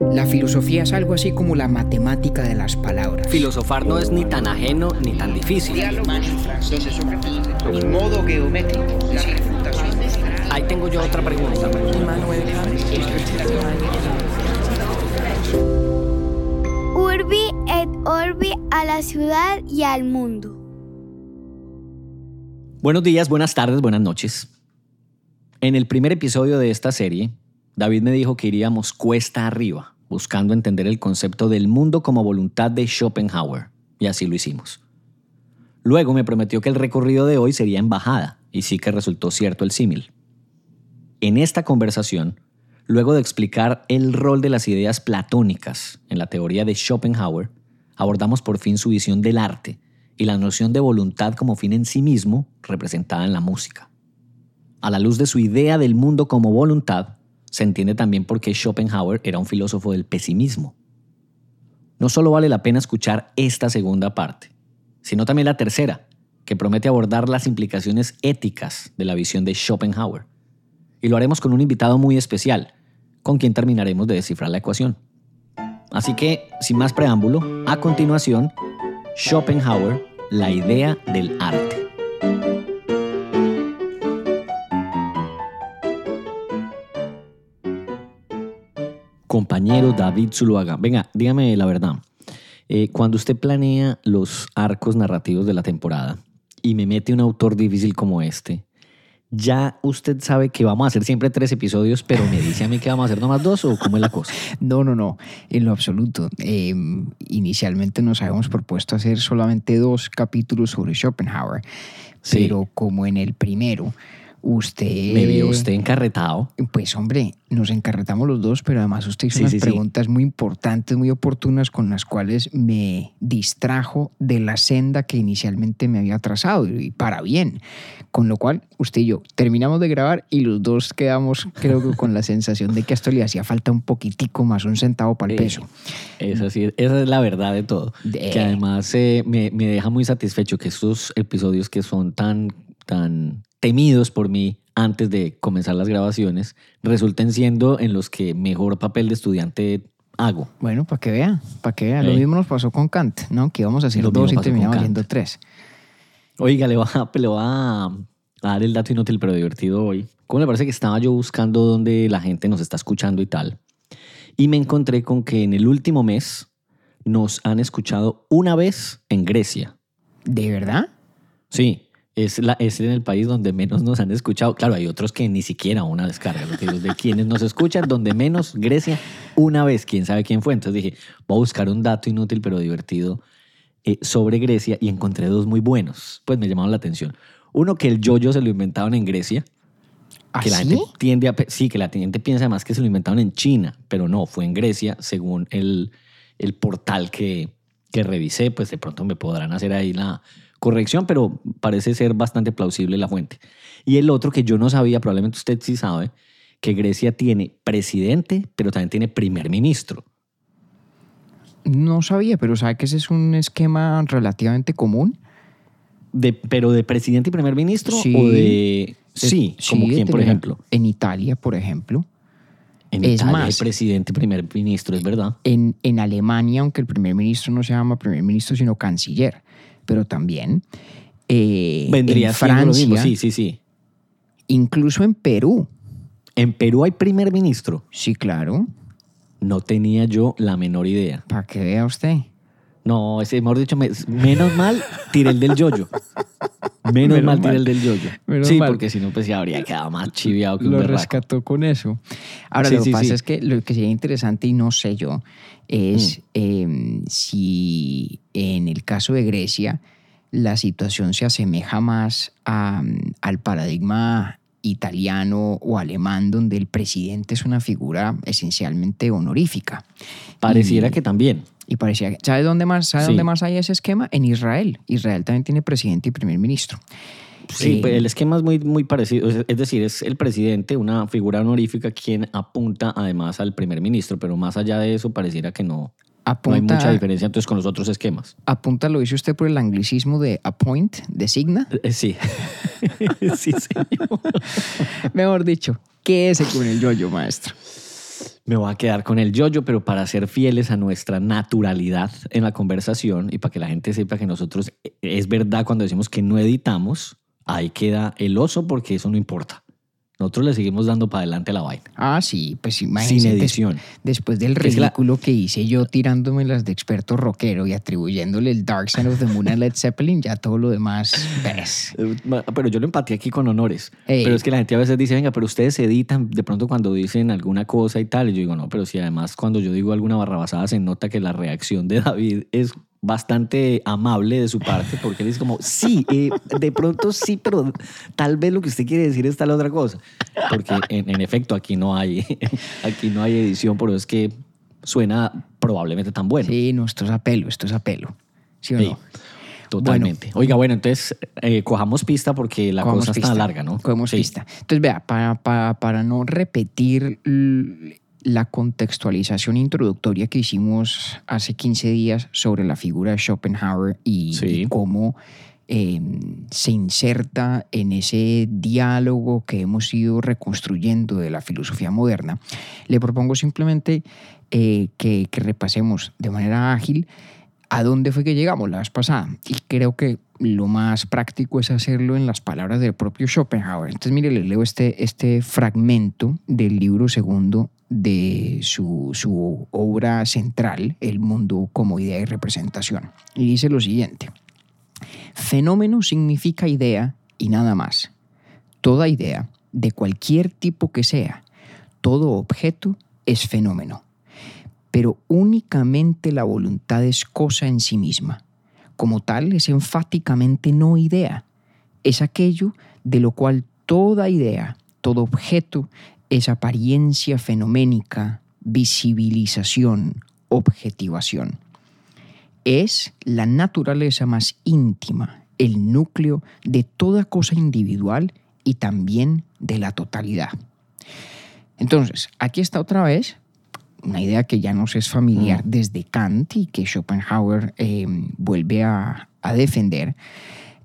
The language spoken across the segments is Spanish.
La filosofía es algo así como la matemática de las palabras. Filosofar no es ni tan ajeno ni tan difícil. Geométricos, la refutación Ahí tengo yo otra pregunta. Urbi et Orbi a la ciudad y al mundo. Buenos días, buenas tardes, buenas noches. En el primer episodio de esta serie, David me dijo que iríamos cuesta arriba, buscando entender el concepto del mundo como voluntad de Schopenhauer, y así lo hicimos. Luego me prometió que el recorrido de hoy sería en bajada, y sí que resultó cierto el símil. En esta conversación, luego de explicar el rol de las ideas platónicas en la teoría de Schopenhauer, abordamos por fin su visión del arte y la noción de voluntad como fin en sí mismo representada en la música. A la luz de su idea del mundo como voluntad, se entiende también por qué Schopenhauer era un filósofo del pesimismo. No solo vale la pena escuchar esta segunda parte, sino también la tercera, que promete abordar las implicaciones éticas de la visión de Schopenhauer. Y lo haremos con un invitado muy especial, con quien terminaremos de descifrar la ecuación. Así que, sin más preámbulo, a continuación, Schopenhauer, la idea del arte. Compañero David Zuluaga, venga, dígame la verdad. Eh, cuando usted planea los arcos narrativos de la temporada y me mete un autor difícil como este, ya usted sabe que vamos a hacer siempre tres episodios, pero me dice a mí que vamos a hacer nomás dos o cómo es la cosa. No, no, no, en lo absoluto. Eh, inicialmente nos habíamos propuesto hacer solamente dos capítulos sobre Schopenhauer, Sí. pero como en el primero usted... Me vio usted encarretado. Pues hombre, nos encarretamos los dos, pero además usted hizo Sí, unas sí, sí. preguntas muy importantes, muy oportunas, con las cuales me distrajo de la senda que inicialmente me había trazado, y para bien. Con lo cual, usted y yo terminamos de grabar y los dos quedamos, creo que con la sensación de que a esto le hacía falta un poquitico más, un centavo para el Eh, peso. Esa, sí, esa es la verdad de todo. Que además eh, me, me deja muy satisfecho que estos episodios que son tan, tan temidos por mí antes de comenzar las grabaciones resulten siendo en los que mejor papel de estudiante hago. Bueno, para que vea, para que vea. Lo mismo nos pasó con Kant, ¿no? Que íbamos a hacer Lo dos y terminamos haciendo tres. Oiga, le voy, a, le voy a a dar el dato inútil pero divertido hoy. ¿Cómo le parece que estaba yo buscando dónde la gente nos está escuchando y tal? Y me encontré con que en el último mes nos han escuchado una vez en Grecia. ¿De verdad? Sí, es, la, es en el país donde menos nos han escuchado. Claro, hay otros que ni siquiera una descarga. Lo que digo es de quienes nos escuchan, donde menos, Grecia, una vez, quién sabe quién fue. Entonces dije, voy a buscar un dato inútil pero divertido eh, sobre Grecia y encontré dos muy buenos. Pues me llamaron la atención. Uno, que el yoyo se lo inventaron en Grecia. Que la gente tiende a, sí, que la gente piensa además que se lo inventaron en China, pero no, fue en Grecia, según el, el portal que, que revisé, pues de pronto me podrán hacer ahí la corrección, pero parece ser bastante plausible la fuente. Y el otro que yo no sabía, probablemente usted sí sabe, que Grecia tiene presidente, pero también tiene primer ministro. No sabía, pero ¿sabe que ese es un esquema relativamente común? De, pero de presidente y primer ministro Sí. o de... Sí, como de quién, por ejemplo. En Italia, por ejemplo. En Es Italia más- hay presidente y primer ministro, es verdad. En, en Alemania, aunque el primer ministro no se llama primer ministro, sino canciller. Pero también eh, Vendría en siendo lo Francia, mismo, sí, sí, sí. incluso en Perú. En Perú hay primer ministro. Sí, claro. No tenía yo la menor idea. Para que vea usted. No, ese, mejor dicho, me- menos mal tiré el del yoyo. Menos, Menos mal tiré mal. el del yoyo. Menos sí, mal. porque si no, pues ya habría quedado más chiviado que un Lo berraco. rescató con eso. Ahora, Sí, lo que sí, pasa sí. es que lo que sería interesante, y no sé yo, Mm. es eh, si en el caso de Grecia la situación se asemeja más a, mm, al paradigma italiano o alemán, donde el presidente es una figura esencialmente honorífica. Pareciera que también. Y parecía, que- ¿sabe dónde más, sabe Sí. dónde más hay ese esquema? En Israel. Israel también tiene presidente y primer ministro. Sí, Eh, pues, el esquema es muy, muy parecido. Es- decir, es el presidente, una figura honorífica, quien apunta además al primer ministro, pero más allá de eso, pareciera que no, no hay mucha diferencia entonces con los otros esquemas. apunta, lo dice usted por el anglicismo de appoint, designa. Eh, Sí. sí, señor. Mejor dicho, ¿qué es con el yoyo, maestro? Me voy a quedar con el yoyo, pero para ser fieles a nuestra naturalidad en la conversación y para que la gente sepa que nosotros eh, es verdad cuando decimos que no editamos, ahí queda el oso porque eso no importa. Nosotros le seguimos dando para adelante la vaina. Ah, sí, pues imagínese. Sin des- edición. después del Que es la- ridículo que hice yo tirándome las de experto rockero y atribuyéndole el Dark Side of the Moon a Led Zeppelin, ya todo lo demás ves. Eh, ma- Pero yo lo empaté aquí con honores. Ey. Pero es que la gente a veces dice, venga, pero ustedes editan de pronto cuando dicen alguna cosa y tal. Y yo digo, no, pero si además cuando yo digo alguna barrabasada se nota que la reacción de David es bastante amable de su parte porque él dice como, sí, eh, de pronto sí, pero tal vez lo que usted quiere decir es tal otra cosa. Porque en, en efecto aquí no hay, aquí no hay edición, pero es que suena probablemente tan bueno. Sí, no, esto es a pelo, esto es a pelo. ¿Sí o Sí, no? totalmente. Oiga, bueno, entonces eh, cojamos pista porque la cosa pista, está larga, ¿no? Cogemos Sí. pista. Entonces, vea, para, para, para no repetir la contextualización introductoria que hicimos hace 15 días sobre la figura de Schopenhauer y, Sí. y cómo eh, se inserta en ese diálogo que hemos ido reconstruyendo de la filosofía moderna, le propongo simplemente eh, que, que repasemos de manera ágil a dónde fue que llegamos la vez pasada. Y creo que lo más práctico es hacerlo en las palabras del propio Schopenhauer. Entonces, mire, les leo este, este fragmento del libro segundo de su, su obra central, El mundo como idea y representación. Y dice lo siguiente. Fenómeno significa idea y nada más. Toda idea, de cualquier tipo que sea, todo objeto es fenómeno. Pero únicamente la voluntad es cosa en sí misma. Como tal, es enfáticamente no idea. Es aquello de lo cual toda idea, todo objeto, es apariencia fenoménica, visibilización, objetivación es la naturaleza más íntima, el núcleo de toda cosa individual y también de la totalidad. Entonces, aquí está otra vez una idea que ya nos es familiar desde Kant y que Schopenhauer eh, vuelve a, a defender,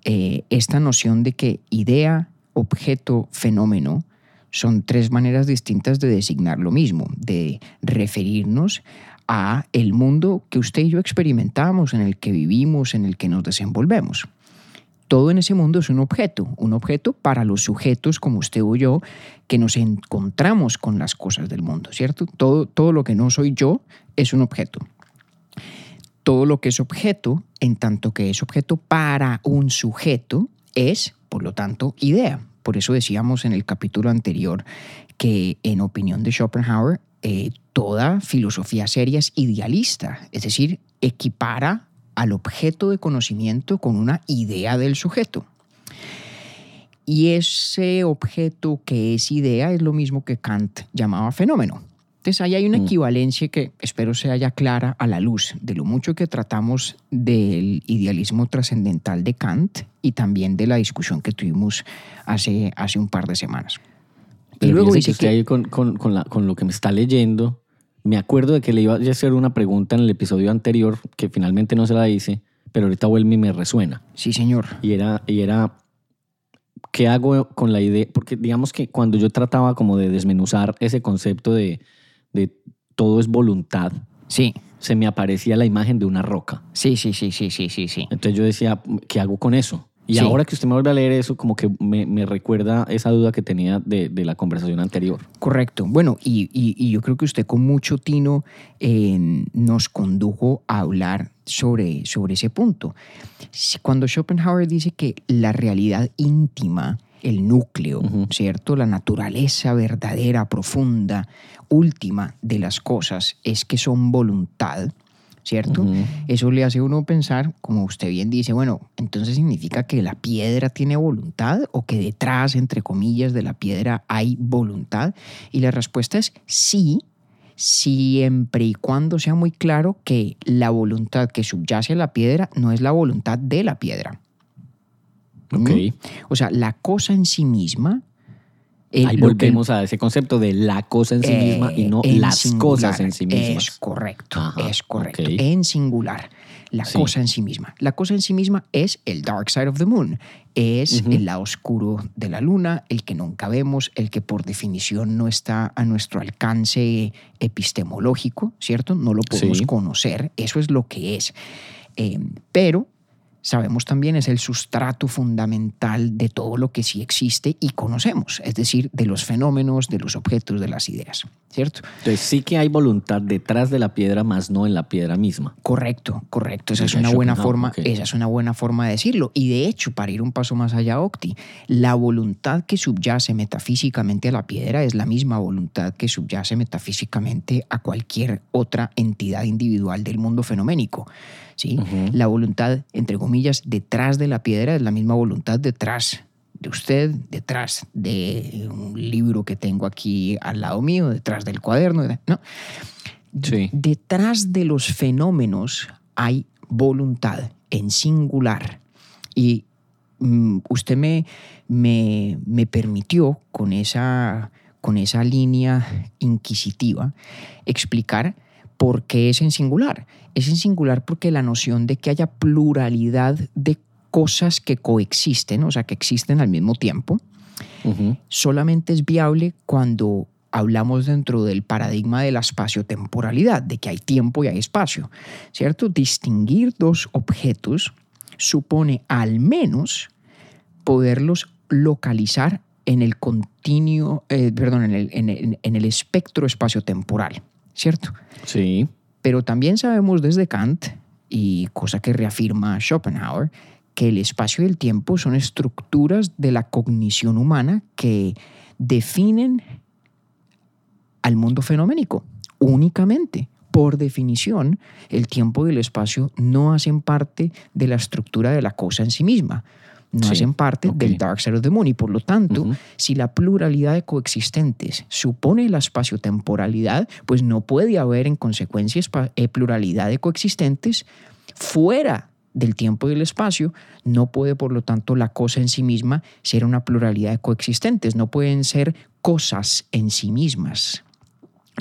eh, esta noción de que idea, objeto, fenómeno son tres maneras distintas de designar lo mismo, de referirnos a el mundo que usted y yo experimentamos, en el que vivimos, en el que nos desenvolvemos. Todo en ese mundo es un objeto, un objeto para los sujetos como usted o yo, que nos encontramos con las cosas del mundo, ¿cierto? Todo, todo lo que no soy yo es un objeto. Todo lo que es objeto, en tanto que es objeto para un sujeto, es, por lo tanto, idea. Por eso decíamos en el capítulo anterior que, en opinión de Schopenhauer, eh, toda filosofía seria es idealista, es decir, equipara al objeto de conocimiento con una idea del sujeto. Y ese objeto que es idea es lo mismo que Kant llamaba fenómeno. Entonces ahí hay una Mm. equivalencia que espero sea ya clara a la luz de lo mucho que tratamos del idealismo trascendental de Kant y también de la discusión que tuvimos hace, hace un par de semanas. Y Pero luego fíjese dice que que... ahí con, con- con la- con lo que me está leyendo, me acuerdo de que le iba a hacer una pregunta en el episodio anterior que finalmente no se la hice, pero ahorita vuelve y me resuena. Sí, señor. Y era, y era, ¿qué hago con la idea? Porque digamos que cuando yo trataba como de desmenuzar ese concepto de, de todo es voluntad, Sí, se me aparecía la imagen de una roca. sí, sí, sí, sí, sí, sí, sí. Entonces yo decía, ¿qué hago con eso? Y Sí. ahora que usted me vuelve a leer eso, como que me, me recuerda esa duda que tenía de, de la conversación anterior. Correcto. Bueno, y, y- y yo creo que usted con mucho tino eh, nos condujo a hablar sobre, sobre ese punto. Cuando Schopenhauer dice que la realidad íntima, el núcleo. ¿cierto? La naturaleza verdadera, profunda, última de las cosas es que son voluntad, ¿cierto? Eso le hace a uno pensar, como usted bien dice, bueno, entonces significa que la piedra tiene voluntad o que detrás, entre comillas, de la piedra hay voluntad. Y la respuesta es sí, siempre y cuando sea muy claro que la voluntad que subyace a la piedra no es la voluntad de la piedra. Ok. ¿Mm? O sea, la cosa en sí misma El- Ahí que- volvemos a ese concepto de la cosa en sí misma y no Eh, en las singular. cosas en sí mismas. Es correcto, Ajá, es correcto. En singular. La Sí. cosa en sí misma. La cosa en sí misma es el dark side of the moon. Es el lado oscuro de la luna, el que nunca vemos, el que por definición no está a nuestro alcance epistemológico, ¿cierto? No lo podemos Sí. conocer. Eso es lo que es. Eh, pero sabemos también es el sustrato fundamental de todo lo que sí existe y conocemos, es decir, de los fenómenos, de los objetos, de las ideas, ¿cierto? Entonces sí que hay voluntad detrás de la piedra, más no en la piedra misma. Correcto, correcto. Esa es una buena forma, esa es una buena forma de decirlo. Y de hecho, para ir un paso más allá, Octi, la voluntad que subyace metafísicamente a la piedra es la misma voluntad que subyace metafísicamente a cualquier otra entidad individual del mundo fenoménico. ¿Sí? La voluntad, entre comillas, detrás de la piedra es la misma voluntad detrás de usted, detrás de un libro que tengo aquí al lado mío, detrás del cuaderno, ¿no? Sí. Detrás de los fenómenos hay voluntad en singular. Y mm, usted me, me, me permitió con esa, con esa línea inquisitiva explicar por qué es en singular. Es en singular porque la noción de que haya pluralidad de cosas que coexisten, o sea, que existen al mismo tiempo, solamente es viable cuando hablamos dentro del paradigma de la espaciotemporalidad, de que hay tiempo y hay espacio, ¿cierto? Distinguir dos objetos supone al menos poderlos localizar en el continuo, eh, perdón, en el, en el- en el espectro espaciotemporal, ¿cierto? Sí. Pero también sabemos desde Kant, y cosa que reafirma Schopenhauer, que el espacio y el tiempo son estructuras de la cognición humana que definen al mundo fenoménico únicamente. Por definición, el tiempo y el espacio no hacen parte de la estructura de la cosa en sí misma, no Sí, hacen parte del Dark Side of the Moon y por lo tanto, si la pluralidad de coexistentes supone la espaciotemporalidad, pues no puede haber en consecuencia eh, pluralidad de coexistentes fuera del tiempo y el espacio, no puede por lo tanto la cosa en sí misma ser una pluralidad de coexistentes, no pueden ser cosas en sí mismas,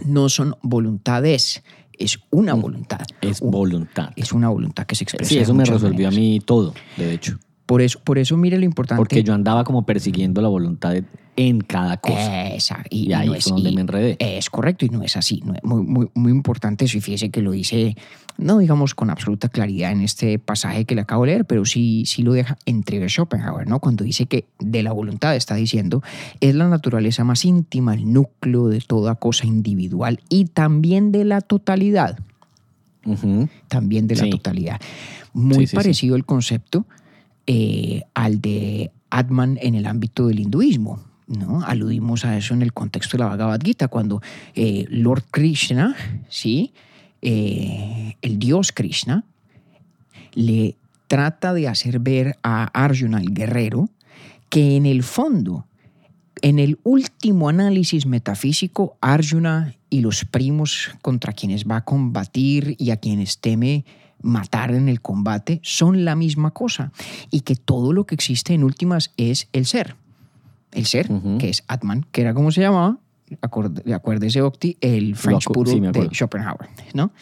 no son voluntades, es una voluntad. Es Un- voluntad. es una voluntad que se expresa. Sí, eso me resolvió a mí todo, de hecho. Por eso, por eso mire lo importante. Porque yo andaba como persiguiendo la voluntad de- en cada cosa. Esa, y, Y ahí no es, donde y- me enredé. Es correcto y no es así. no es- muy, muy, muy importante eso y fíjese que lo dice, no digamos con absoluta claridad en este pasaje que le acabo de leer, pero sí, sí lo deja entrever Schopenhauer, ¿no? Cuando dice que de la voluntad está diciendo es la naturaleza más íntima, el núcleo de toda cosa individual y también de la totalidad Ujú. también de la Sí. totalidad. Muy sí, sí. parecido el concepto eh, al de Atman en el ámbito del hinduismo. ¿no? Aludimos a eso en el contexto de la Bhagavad Gita, cuando eh, Lord Krishna, ¿sí? Eh, el dios Krishna, le trata de hacer ver a Arjuna, el guerrero, que en el fondo, en el último análisis metafísico, Arjuna y los primos contra quienes va a combatir y a quienes teme matar en el combate son la misma cosa y que todo lo que existe en últimas es el ser. El ser, que es Atman, que era como se llamaba, acuerde- acuérdese Octi, el French puro sí, de. Schopenhauer, ¿no?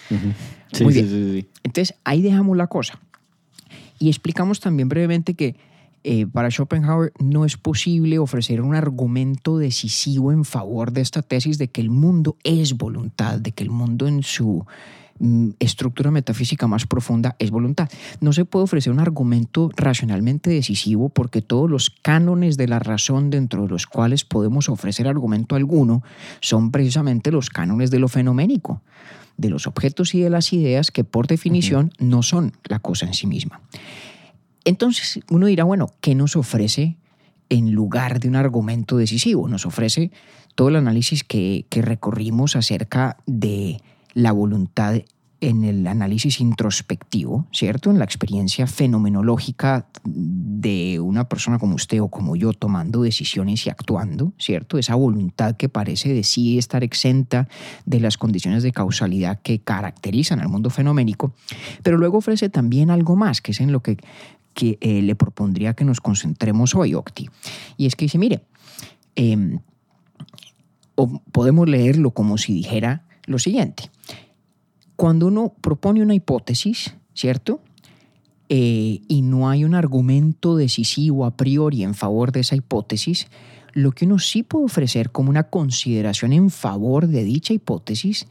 Sí, Muy bien. sí. Entonces, ahí dejamos la cosa. Y explicamos también brevemente que eh, para Schopenhauer no es posible ofrecer un argumento decisivo en favor de esta tesis de que el mundo es voluntad, de que el mundo en su estructura metafísica más profunda es voluntad. No se puede ofrecer un argumento racionalmente decisivo porque todos los cánones de la razón dentro de los cuales podemos ofrecer argumento alguno son precisamente los cánones de lo fenoménico de los objetos y de las ideas que por definición no son la cosa en sí misma. Entonces uno dirá, bueno, ¿qué nos ofrece en lugar de un argumento decisivo? Nos ofrece todo el análisis que, que recorrimos acerca de la voluntad en el análisis introspectivo, ¿cierto? En la experiencia fenomenológica de una persona como usted o como yo tomando decisiones y actuando, ¿cierto? Esa voluntad que parece decide estar exenta de las condiciones de causalidad que caracterizan al mundo fenoménico, pero luego ofrece también algo más, que es en lo que, que eh, le propondría que nos concentremos hoy, Octi. Y es que dice, mire, eh, o podemos leerlo como si dijera lo siguiente. Cuando uno propone una hipótesis, ¿cierto? Eh, y no hay un argumento decisivo a priori en favor de esa hipótesis, lo que uno sí puede ofrecer como una consideración en favor de dicha hipótesis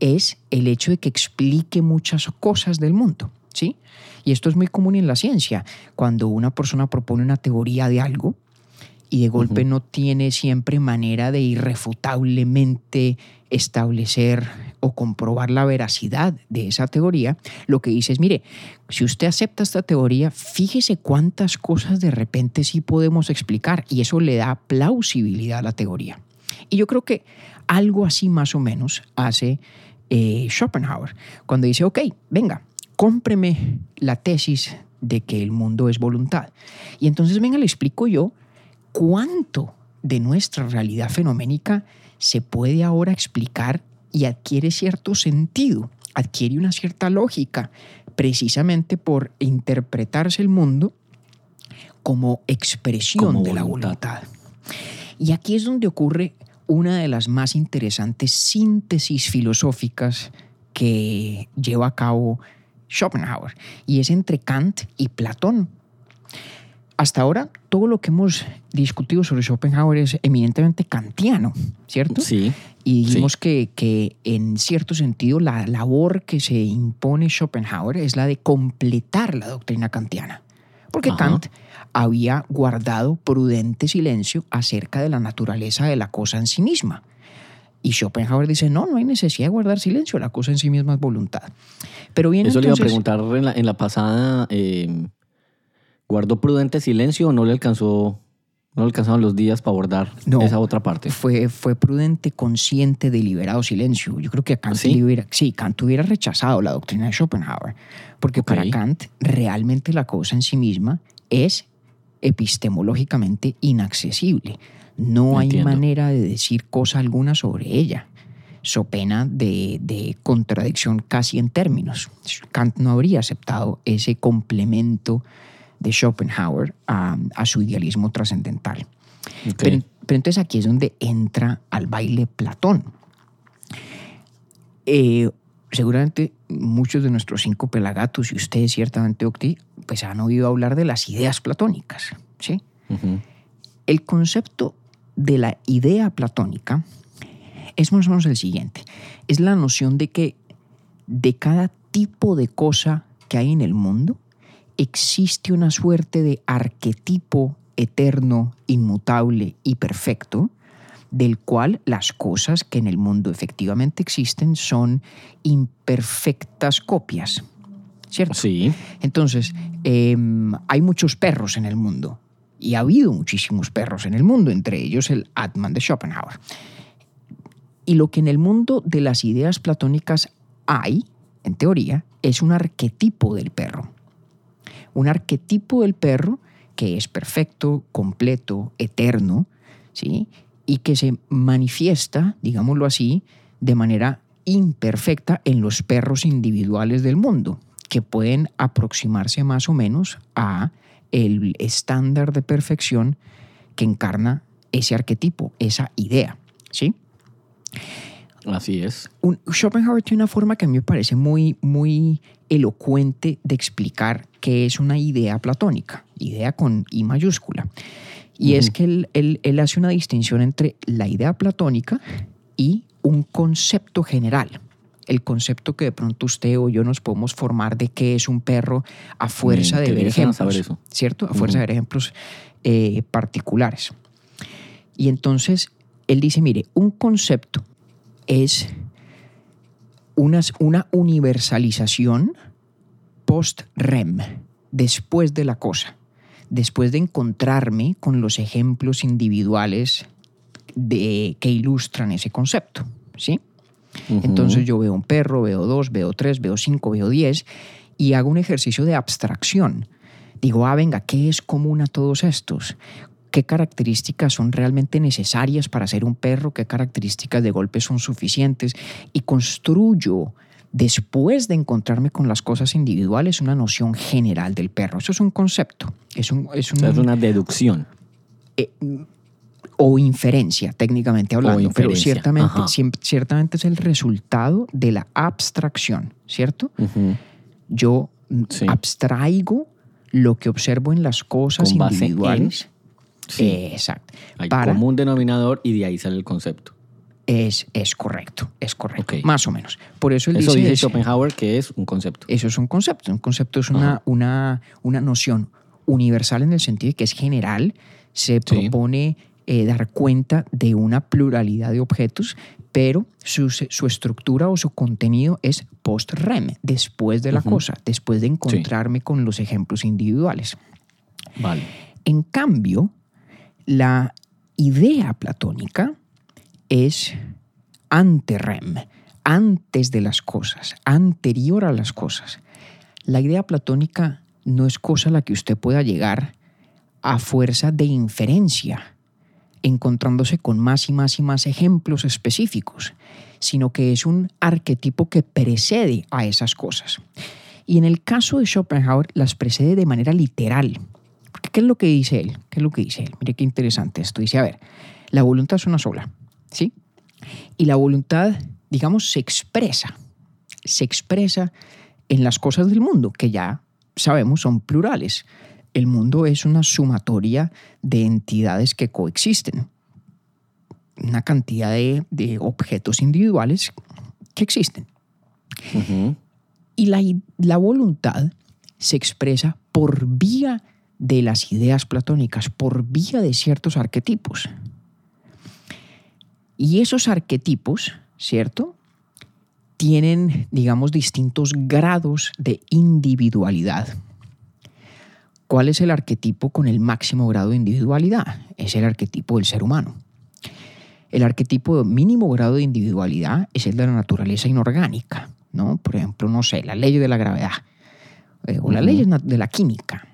es el hecho de que explique muchas cosas del mundo, ¿sí? Y esto es muy común en la ciencia. Cuando una persona propone una teoría de algo y de golpe no tiene siempre manera de irrefutablemente establecer o comprobar la veracidad de esa teoría, lo que dice es, mire, si usted acepta esta teoría, fíjese cuántas cosas de repente sí podemos explicar y eso le da plausibilidad a la teoría. Y yo creo que algo así más o menos hace eh, Schopenhauer cuando dice, ok, venga, cómpreme la tesis de que el mundo es voluntad. Y entonces, venga, le explico yo cuánto de nuestra realidad fenoménica se puede ahora explicar y adquiere cierto sentido, adquiere una cierta lógica, precisamente por interpretarse el mundo como expresión de la voluntad. Y aquí es donde ocurre una de las más interesantes síntesis filosóficas que lleva a cabo Schopenhauer, y es entre Kant y Platón. Hasta ahora, todo lo que hemos discutido sobre Schopenhauer es eminentemente kantiano, ¿cierto? Sí. Y dijimos que, que, en cierto sentido, la labor que se impone Schopenhauer es la de completar la doctrina kantiana. Porque Kant había guardado prudente silencio acerca de la naturaleza de la cosa en sí misma. Y Schopenhauer dice, no, no hay necesidad de guardar silencio, la cosa en sí misma es voluntad. Pero bien, Eso entonces, le iba a preguntar en la, en la pasada, eh, ¿guardó prudente silencio o no le alcanzó, no le alcanzaban los días para abordar No. esa otra parte? Fue, fue prudente, consciente, deliberado silencio. Yo creo que Kant, ¿Sí? Kant hubiera rechazado la doctrina de Schopenhauer, porque para. Kant realmente la cosa en sí misma es epistemológicamente inaccesible. No hay Entiendo. manera de decir cosa alguna sobre ella, so pena de, de contradicción casi en términos. Kant no habría aceptado ese complemento de Schopenhauer a, a su idealismo trascendental. Pero, pero entonces aquí es donde entra al baile Platón. Eh, seguramente muchos de nuestros cinco pelagatos y ustedes ciertamente, Octi, pues han oído hablar de las ideas platónicas. ¿sí? El concepto de la idea platónica es más o menos el siguiente. Es la noción de que de cada tipo de cosa que hay en el mundo existe una suerte de arquetipo eterno, inmutable y perfecto, del cual las cosas que en el mundo efectivamente existen son imperfectas copias. ¿Cierto? Sí. Entonces, eh, hay muchos perros en el mundo y ha habido muchísimos perros en el mundo, entre ellos el Atman de Schopenhauer. Y lo que en el mundo de las ideas platónicas hay, en teoría, es un arquetipo del perro. Un arquetipo del perro que es perfecto, completo, eterno, ¿sí? Y que se manifiesta, digámoslo así, de manera imperfecta en los perros individuales del mundo, que pueden aproximarse más o menos a el estándar de perfección que encarna ese arquetipo, esa idea, ¿sí? Así es. Un- Schopenhauer tiene una forma que a mí me parece muy, muy elocuente de explicar qué es una idea platónica, idea con I mayúscula. Y es que él, él- él hace una distinción entre la idea platónica y un concepto general. El concepto que de pronto usted o yo nos podemos formar de qué es un perro a fuerza de ver ejemplos. eso. ¿Cierto? A fuerza de ver ejemplos eh, particulares. Y entonces él dice, mire, un concepto es unas- una universalización post-REM, después de la cosa, después de encontrarme con los ejemplos individuales de, que ilustran ese concepto. ¿sí? Entonces yo veo un perro, veo dos, veo tres, veo cinco, veo diez y hago un ejercicio de abstracción. Digo, ah, venga, ¿qué es común a todos estos? ¿Qué características son realmente necesarias para ser un perro? ¿Qué características de golpe son suficientes? Y construyo, después de encontrarme con las cosas individuales, una noción general del perro. Eso es un concepto. Es un, es O sea, es un- una deducción. o inferencia, técnicamente hablando, pero ciertamente, es el resultado de la abstracción, ¿cierto? Yo Sí. abstraigo lo que observo en las cosas en- individuales. Sí. Eh, exacto. Hay Para, común denominador y de ahí sale el concepto. Es, es correcto, es correcto, más o menos. Por eso él Eso dice, dice. Schopenhauer que es un concepto. Eso es un concepto. Un concepto es una, una, una noción universal en el sentido de que es general, se propone eh, dar cuenta de una pluralidad de objetos, pero su, su estructura o su contenido es post-REM, después de la cosa, después de encontrarme con los ejemplos individuales. Vale. En cambio, la idea platónica es ante-REM, antes de las cosas, anterior a las cosas. La idea platónica no es cosa a la que usted pueda llegar a fuerza de inferencia, encontrándose con más y más y más ejemplos específicos, sino que es un arquetipo que precede a esas cosas. Y en el caso de Schopenhauer las precede de manera literal. ¿Qué es lo que dice él? ¿Qué es lo que dice él? Mire qué interesante esto. Dice, a ver, la voluntad es una sola, ¿sí? Y la voluntad, digamos, se expresa, se expresa en las cosas del mundo, que ya sabemos son plurales. El mundo es una sumatoria de entidades que coexisten. Una cantidad de, de objetos individuales que existen. Y la, la voluntad se expresa por vía de las ideas platónicas, por vía de ciertos arquetipos. Y esos arquetipos, ¿cierto? Tienen, digamos, distintos grados de individualidad. ¿Cuál es el arquetipo con el máximo grado de individualidad? Es el arquetipo del ser humano. El arquetipo de mínimo grado de individualidad es el de la naturaleza inorgánica, ¿no? Por ejemplo, no sé, la ley de la gravedad eh, o las leyes de la química.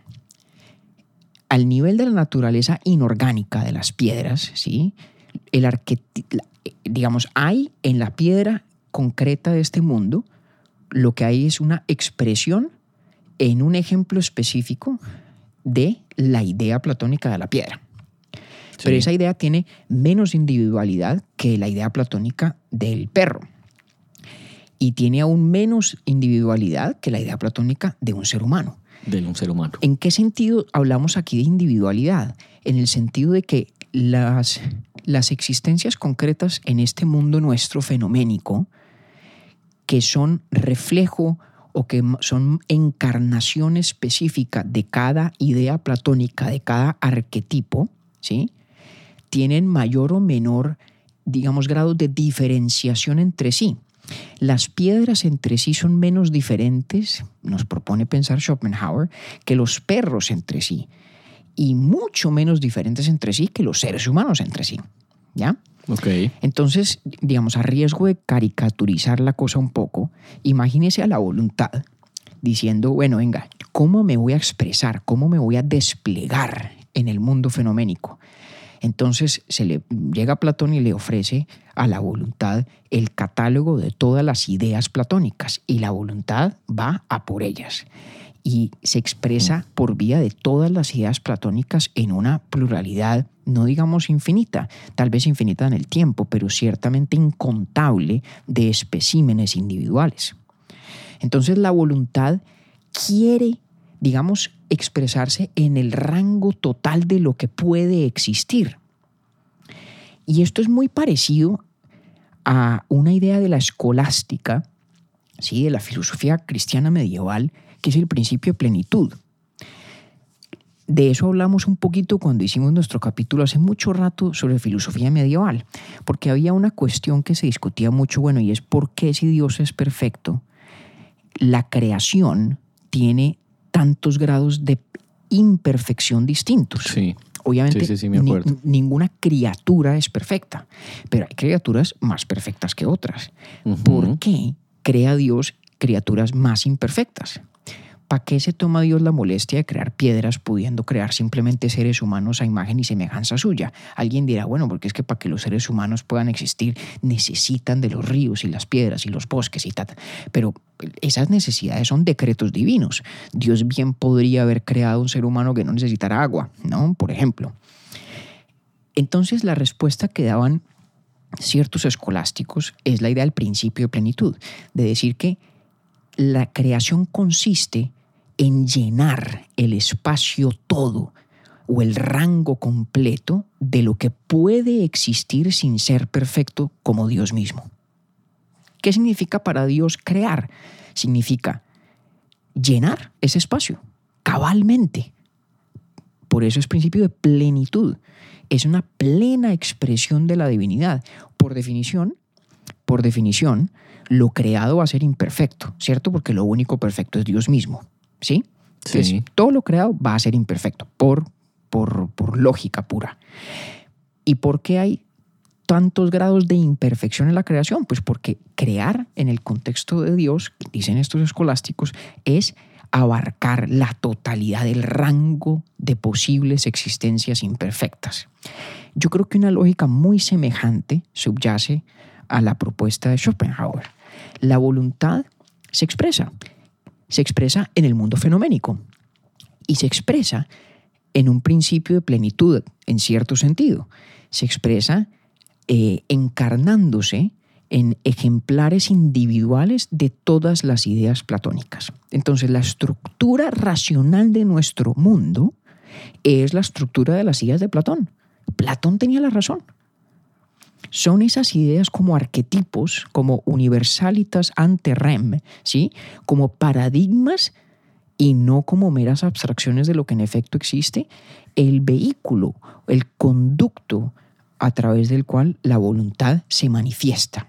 Al nivel de la naturaleza inorgánica de las piedras, ¿sí? El arqueti- la- eh, digamos, hay en la piedra concreta de este mundo, lo que hay es una expresión en un ejemplo específico de la idea platónica de la piedra. Pero esa idea tiene menos individualidad que la idea platónica del perro. Y tiene aún menos individualidad que la idea platónica de un ser humano. De un ser humano. ¿En qué sentido hablamos aquí de individualidad? En el sentido de que las, las existencias concretas en este mundo nuestro fenoménico, que son reflejo o que son encarnación específica de cada idea platónica, de cada arquetipo, ¿sí? tienen mayor o menor, digamos, grado de diferenciación entre sí. Las piedras entre sí son menos diferentes, nos propone pensar Schopenhauer, que los perros entre sí, y mucho menos diferentes entre sí que los seres humanos entre sí. ¿Ya? Ok. Entonces, digamos, a riesgo de caricaturizar la cosa un poco, imagínese a la voluntad diciendo, bueno, venga, ¿cómo me voy a expresar? ¿Cómo me voy a desplegar en el mundo fenoménico? Entonces se le llega Platón y le ofrece a la voluntad el catálogo de todas las ideas platónicas y la voluntad va a por ellas y se expresa por vía de todas las ideas platónicas en una pluralidad, no digamos infinita, tal vez infinita en el tiempo, pero ciertamente incontable de especímenes individuales. Entonces la voluntad quiere, digamos, expresarse en el rango total de lo que puede existir. Y esto es muy parecido a una idea de la escolástica, ¿sí? de la filosofía cristiana medieval, que es el principio de plenitud. De eso hablamos un poquito cuando hicimos nuestro capítulo hace mucho rato sobre filosofía medieval, porque había una cuestión que se discutía mucho, bueno, y es por qué si Dios es perfecto, la creación tiene tantos grados de imperfección distintos. Sí. Obviamente, Sí, sí, ni- ninguna criatura es perfecta, pero hay criaturas más perfectas que otras. ¿Por qué crea Dios criaturas más imperfectas? ¿Para qué se toma Dios la molestia de crear piedras pudiendo crear simplemente seres humanos a imagen y semejanza suya? Alguien dirá, bueno, porque es que para que los seres humanos puedan existir necesitan de los ríos y las piedras y los bosques y tal. Pero esas necesidades son decretos divinos. Dios bien podría haber creado un ser humano que no necesitara agua, ¿no? Por ejemplo. Entonces la respuesta que daban ciertos escolásticos es la idea del principio de plenitud, de decir que la creación consiste en llenar el espacio todo o el rango completo de lo que puede existir sin ser perfecto como Dios mismo. ¿Qué significa para Dios crear? Significa llenar ese espacio cabalmente. Por eso es principio de plenitud. Es una plena expresión de la divinidad. Por definición, por definición, lo creado va a ser imperfecto, ¿cierto? Porque lo único perfecto es Dios mismo, ¿sí? Entonces, todo lo creado va a ser imperfecto, por, por, por lógica pura. ¿Y por qué hay tantos grados de imperfección en la creación? Pues porque crear en el contexto de Dios, dicen estos escolásticos, es abarcar la totalidad del rango de posibles existencias imperfectas. Yo creo que una lógica muy semejante subyace a la propuesta de Schopenhauer. La voluntad se expresa, se expresa en el mundo fenoménico y se expresa en un principio de plenitud, en cierto sentido. Se expresa eh, encarnándose en ejemplares individuales de todas las ideas platónicas. Entonces, la estructura racional de nuestro mundo es la estructura de las ideas de Platón. Platón tenía la razón. Son esas ideas como arquetipos, como universalitas ante rem, ¿sí? como paradigmas y no como meras abstracciones de lo que en efecto existe, el vehículo, el conducto a través del cual la voluntad se manifiesta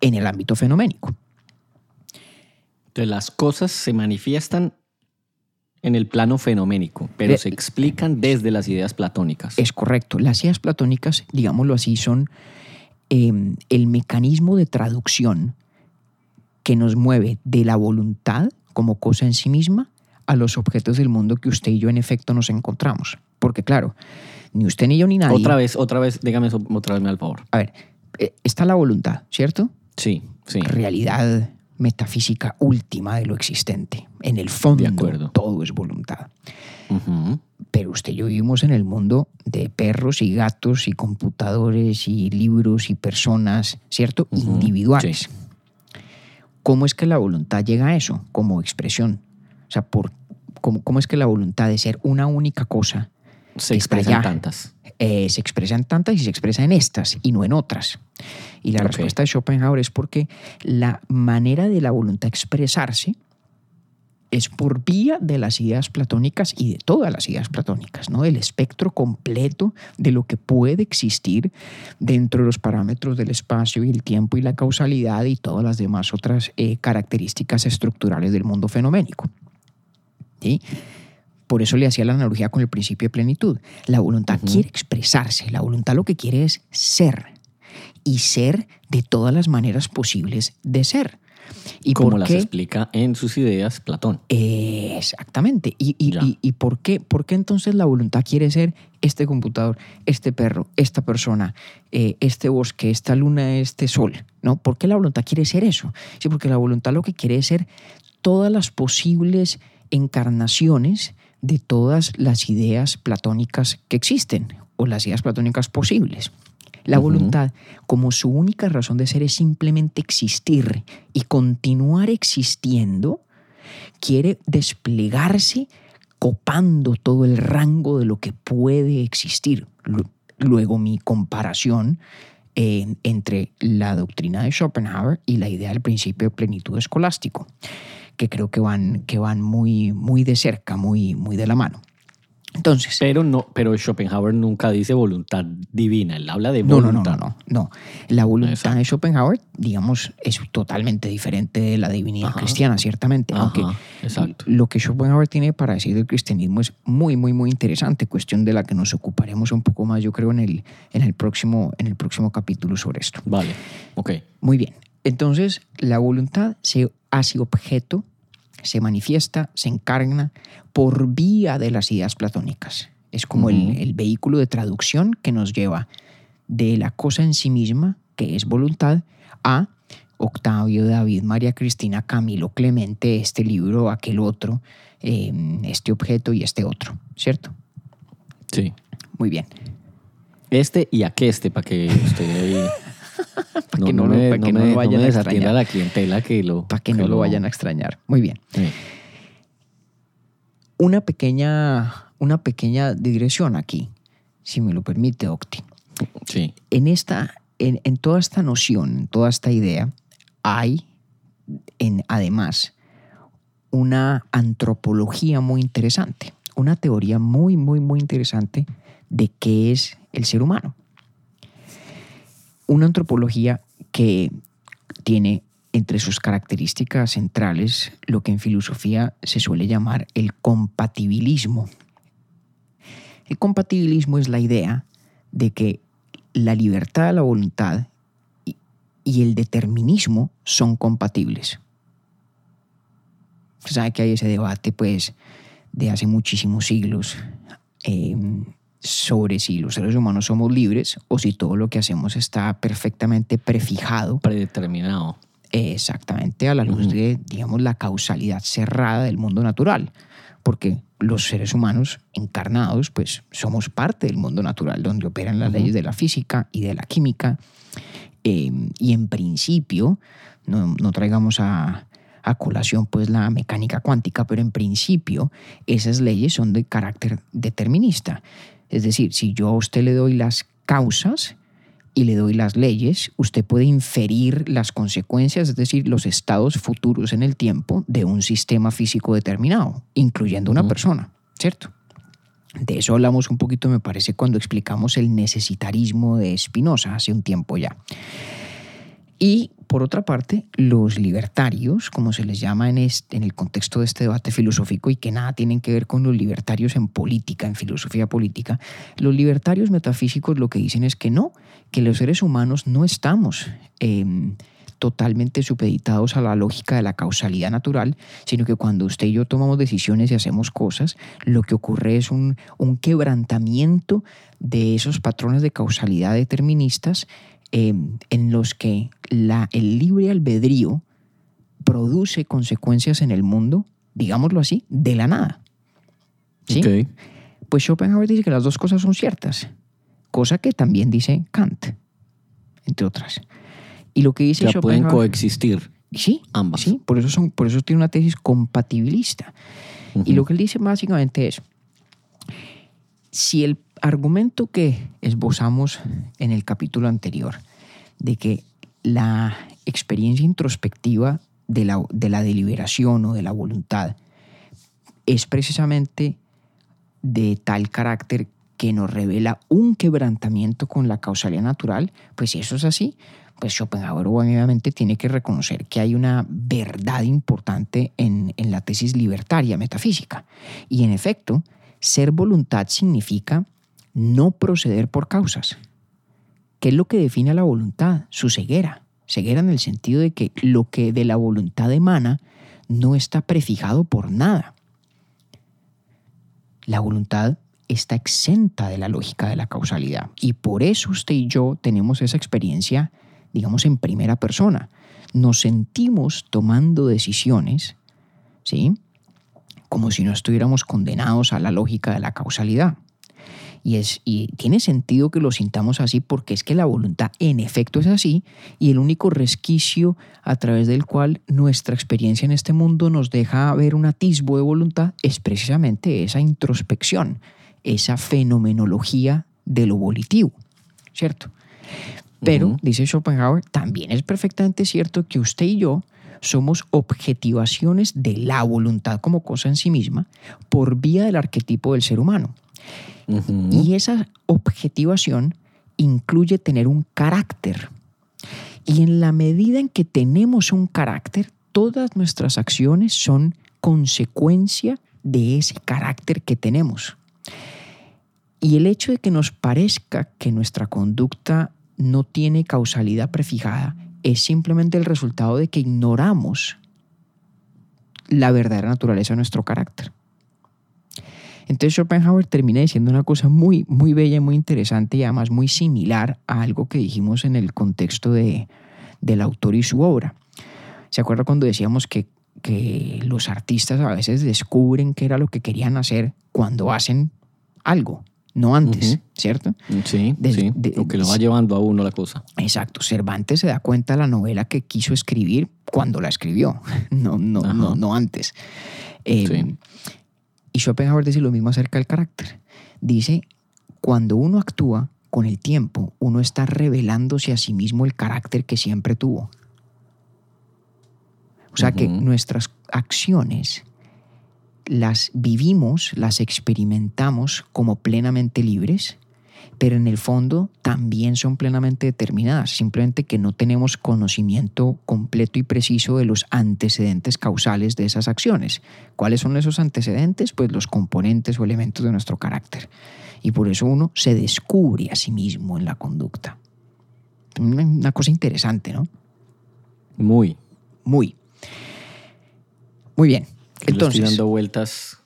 en el ámbito fenoménico. Entonces las cosas se manifiestan en el plano fenoménico, pero De- se explican desde las ideas platónicas. Es correcto. Las ideas platónicas, digámoslo así, son eh, el mecanismo de traducción que nos mueve de la voluntad como cosa en sí misma a los objetos del mundo que usted y yo en efecto nos encontramos. Porque claro, ni usted ni yo ni nadie... Otra vez, otra vez, dígame eso otra vez, al favor. A ver, eh, está la voluntad, ¿cierto? Sí, sí. Realidad metafísica última de lo existente. En el fondo, De acuerdo. todo es voluntad. Pero usted y yo vivimos en el mundo de perros y gatos y computadores y libros y personas, ¿cierto? Individuales. ¿Cómo es que la voluntad llega a eso como expresión? O sea, por, cómo, cómo es que la voluntad de ser una única cosa Se Está expresan allá. tantas. Eh, se expresa en tantas y se expresa en estas y no en otras. Y la respuesta de Schopenhauer es porque la manera de la voluntad expresarse es por vía de las ideas platónicas y de todas las ideas platónicas, ¿no? Del espectro completo de lo que puede existir dentro de los parámetros del espacio y el tiempo y la causalidad y todas las demás otras eh, características estructurales del mundo fenoménico. ¿Sí? Por eso le hacía la analogía con el principio de plenitud. La voluntad quiere expresarse, la voluntad lo que quiere es ser y ser de todas las maneras posibles de ser. ¿Y como las explica en sus ideas Platón. Exactamente. ¿Y, y- y por, qué, por qué entonces la voluntad quiere ser este computador, este perro, esta persona, eh, este bosque, esta luna, este sol? ¿no? ¿Por qué la voluntad quiere ser eso? Sí, porque la voluntad lo que quiere es ser todas las posibles encarnaciones de todas las ideas platónicas que existen o las ideas platónicas posibles. La voluntad, como su única razón de ser es simplemente existir y continuar existiendo, quiere desplegarse copando todo el rango de lo que puede existir. Lu- Luego mi comparación eh, entre la doctrina de Schopenhauer y la idea del principio de plenitud escolástico, que creo que van, que van muy, muy de cerca, muy, muy de la mano. Entonces, Pero no, pero Schopenhauer nunca dice voluntad divina, él habla de No, no, voluntad. no, no, no, no. La voluntad Exacto. de Schopenhauer, digamos, es totalmente diferente de la divinidad Ajá. cristiana, ciertamente. Aunque Ajá, exacto. lo que Schopenhauer tiene para decir del cristianismo es muy, muy, muy interesante, cuestión de la que nos ocuparemos un poco más, yo creo, en el, en el, próximo, en el próximo capítulo sobre esto. Vale, ok. Muy bien. Entonces, la voluntad se hace objeto, se manifiesta, se encarna por vía de las ideas platónicas. Es como el- vehículo de traducción que nos lleva de la cosa en sí misma, que es voluntad, a Octavio, David, María Cristina, Camilo, Clemente, este libro, aquel otro, eh, este objeto y este otro, ¿cierto? Sí. Muy bien. Este y aqueste, para que usted ahí... que no lo- no lo vayan a extrañar. a la clientela que lo... para que no lo vayan a extrañar. Muy bien. Sí. Una pequeña, una pequeña digresión aquí, si me lo permite, Octi. Sí. En, esta, en, en toda esta noción, en toda esta idea, hay en, además una antropología muy interesante, una teoría muy, muy, muy interesante de qué es el ser humano. Una antropología que tiene entre sus características centrales lo que en filosofía se suele llamar el compatibilismo. El compatibilismo es la idea de que la libertad la voluntad y, el determinismo son compatibles. Sabe que hay ese debate, pues, de hace muchísimos siglos eh, sobre si los seres humanos somos libres o si todo lo que hacemos está perfectamente prefijado Predeterminado. exactamente a la luz Ujú. de, digamos, la causalidad cerrada del mundo natural. Porque los seres humanos encarnados, pues somos parte del mundo natural, donde operan las Ujú. leyes de la física y de la química. Eh, y en principio, no, no traigamos a, a colación pues la mecánica cuántica, pero en principio esas leyes son de carácter determinista. Es decir, si yo a usted le doy las causas, y le doy las leyes, usted puede inferir las consecuencias, es decir, los estados futuros en el tiempo de un sistema físico determinado, incluyendo una persona, ¿cierto? De eso hablamos un poquito, me parece, cuando explicamos el necesitarismo de Spinoza hace un tiempo ya. Y por otra parte, los libertarios, como se les llama en, el contexto de este debate filosófico y que nada tienen que ver con los libertarios en política, en filosofía política, los libertarios metafísicos lo que dicen es que no, que los seres humanos no estamos eh, totalmente supeditados a la lógica de la causalidad natural, sino que cuando usted y yo tomamos decisiones y hacemos cosas, lo que ocurre es un quebrantamiento de esos patrones de causalidad deterministas eh, en los que la, el libre albedrío produce consecuencias en el mundo, digámoslo así, de la nada. ¿Sí? Pues Schopenhauer dice que las dos cosas son ciertas, cosa que también dice Kant, entre otras. Y lo que dice Ya pueden Schopenhauer... coexistir Sí, ambas. sí, por eso, son, por eso tiene una tesis compatibilista. Y lo que él dice básicamente es, si el argumento que esbozamos en el capítulo anterior, de que la experiencia introspectiva de la, de la deliberación o de la voluntad es precisamente de tal carácter que nos revela un quebrantamiento con la causalidad natural, pues si eso es así, pues Schopenhauer obviamente tiene que reconocer que hay una verdad importante en, en la tesis libertaria metafísica. Y en efecto, ser voluntad significa no proceder por causas. ¿Qué es lo que define a la voluntad? Su ceguera. Ceguera en el sentido de que lo que de la voluntad emana no está prefijado por nada. La voluntad está exenta de la lógica de la causalidad. Y por eso usted y yo tenemos esa experiencia, digamos, en primera persona. Nos sentimos tomando decisiones, ¿sí? Como si no estuviéramos condenados a la lógica de la causalidad. Y, es, y tiene sentido que lo sintamos así porque es que la voluntad en efecto es así y el único resquicio a través del cual nuestra experiencia en este mundo nos deja ver un atisbo de voluntad es precisamente esa introspección, esa fenomenología de lo volitivo, ¿cierto? Pero, dice Schopenhauer, también es perfectamente cierto que usted y yo somos objetivaciones de la voluntad como cosa en sí misma por vía del arquetipo del ser humano. Y esa objetivación incluye tener un carácter. Y en la medida en que tenemos un carácter, todas nuestras acciones son consecuencia de ese carácter que tenemos. Y el hecho de que nos parezca que nuestra conducta no tiene causalidad prefijada es simplemente el resultado de que ignoramos la verdadera naturaleza de nuestro carácter. Entonces Schopenhauer termina diciendo una cosa muy, muy bella y muy interesante y además muy similar a algo que dijimos en el contexto de, del autor y su obra. ¿Se acuerda cuando decíamos que, que los artistas a veces descubren qué era lo que querían hacer cuando hacen algo? no antes. ¿cierto? Sí, Del- sí. de- lo que lo va llevando a uno la cosa. Exacto. Cervantes se da cuenta de la novela que quiso escribir cuando la escribió, no, no, no, no antes. Eh, Sí. Y Schopenhauer dice lo mismo acerca del carácter. Dice, cuando uno actúa con el tiempo, uno está revelándose a sí mismo el carácter que siempre tuvo. O sea que nuestras acciones las vivimos, las experimentamos como plenamente libres, pero en el fondo también son plenamente determinadas, simplemente que no tenemos conocimiento completo y preciso de los antecedentes causales de esas acciones. ¿Cuáles son esos antecedentes? Pues los componentes o elementos de nuestro carácter. Y por eso uno se descubre a sí mismo en la conducta. Una, cosa interesante, ¿no? Muy. Muy. Muy bien. Entonces, estoy dando vueltas.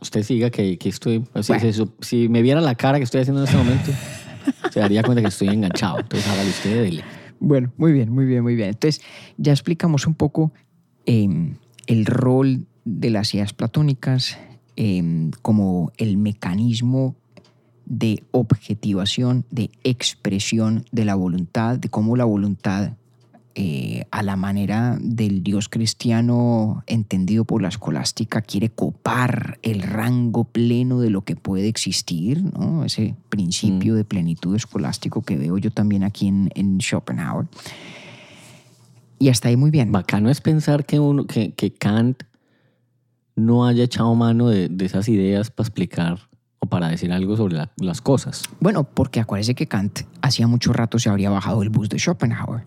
Usted siga que, que estoy. Si, Bueno. si- si me viera la cara que estoy haciendo en este momento, se daría cuenta que estoy enganchado. Entonces hágale usted dele. Bueno, muy bien, muy bien, muy bien. Entonces, ya explicamos un poco eh, el rol de las ideas platónicas eh, como el mecanismo de objetivación, de expresión de la voluntad, de cómo la voluntad, eh, a la manera del Dios cristiano entendido por la escolástica, quiere copar el rango pleno de lo que puede existir, ¿no? ese principio de plenitud escolástico que veo yo también aquí en, en Schopenhauer. Y hasta ahí muy bien. Bacano es pensar que, uno, que, que Kant no haya echado mano de, de esas ideas para explicar o para decir algo sobre la- las cosas. Bueno, porque acuérdese que Kant hacía mucho rato se habría bajado el bus de Schopenhauer.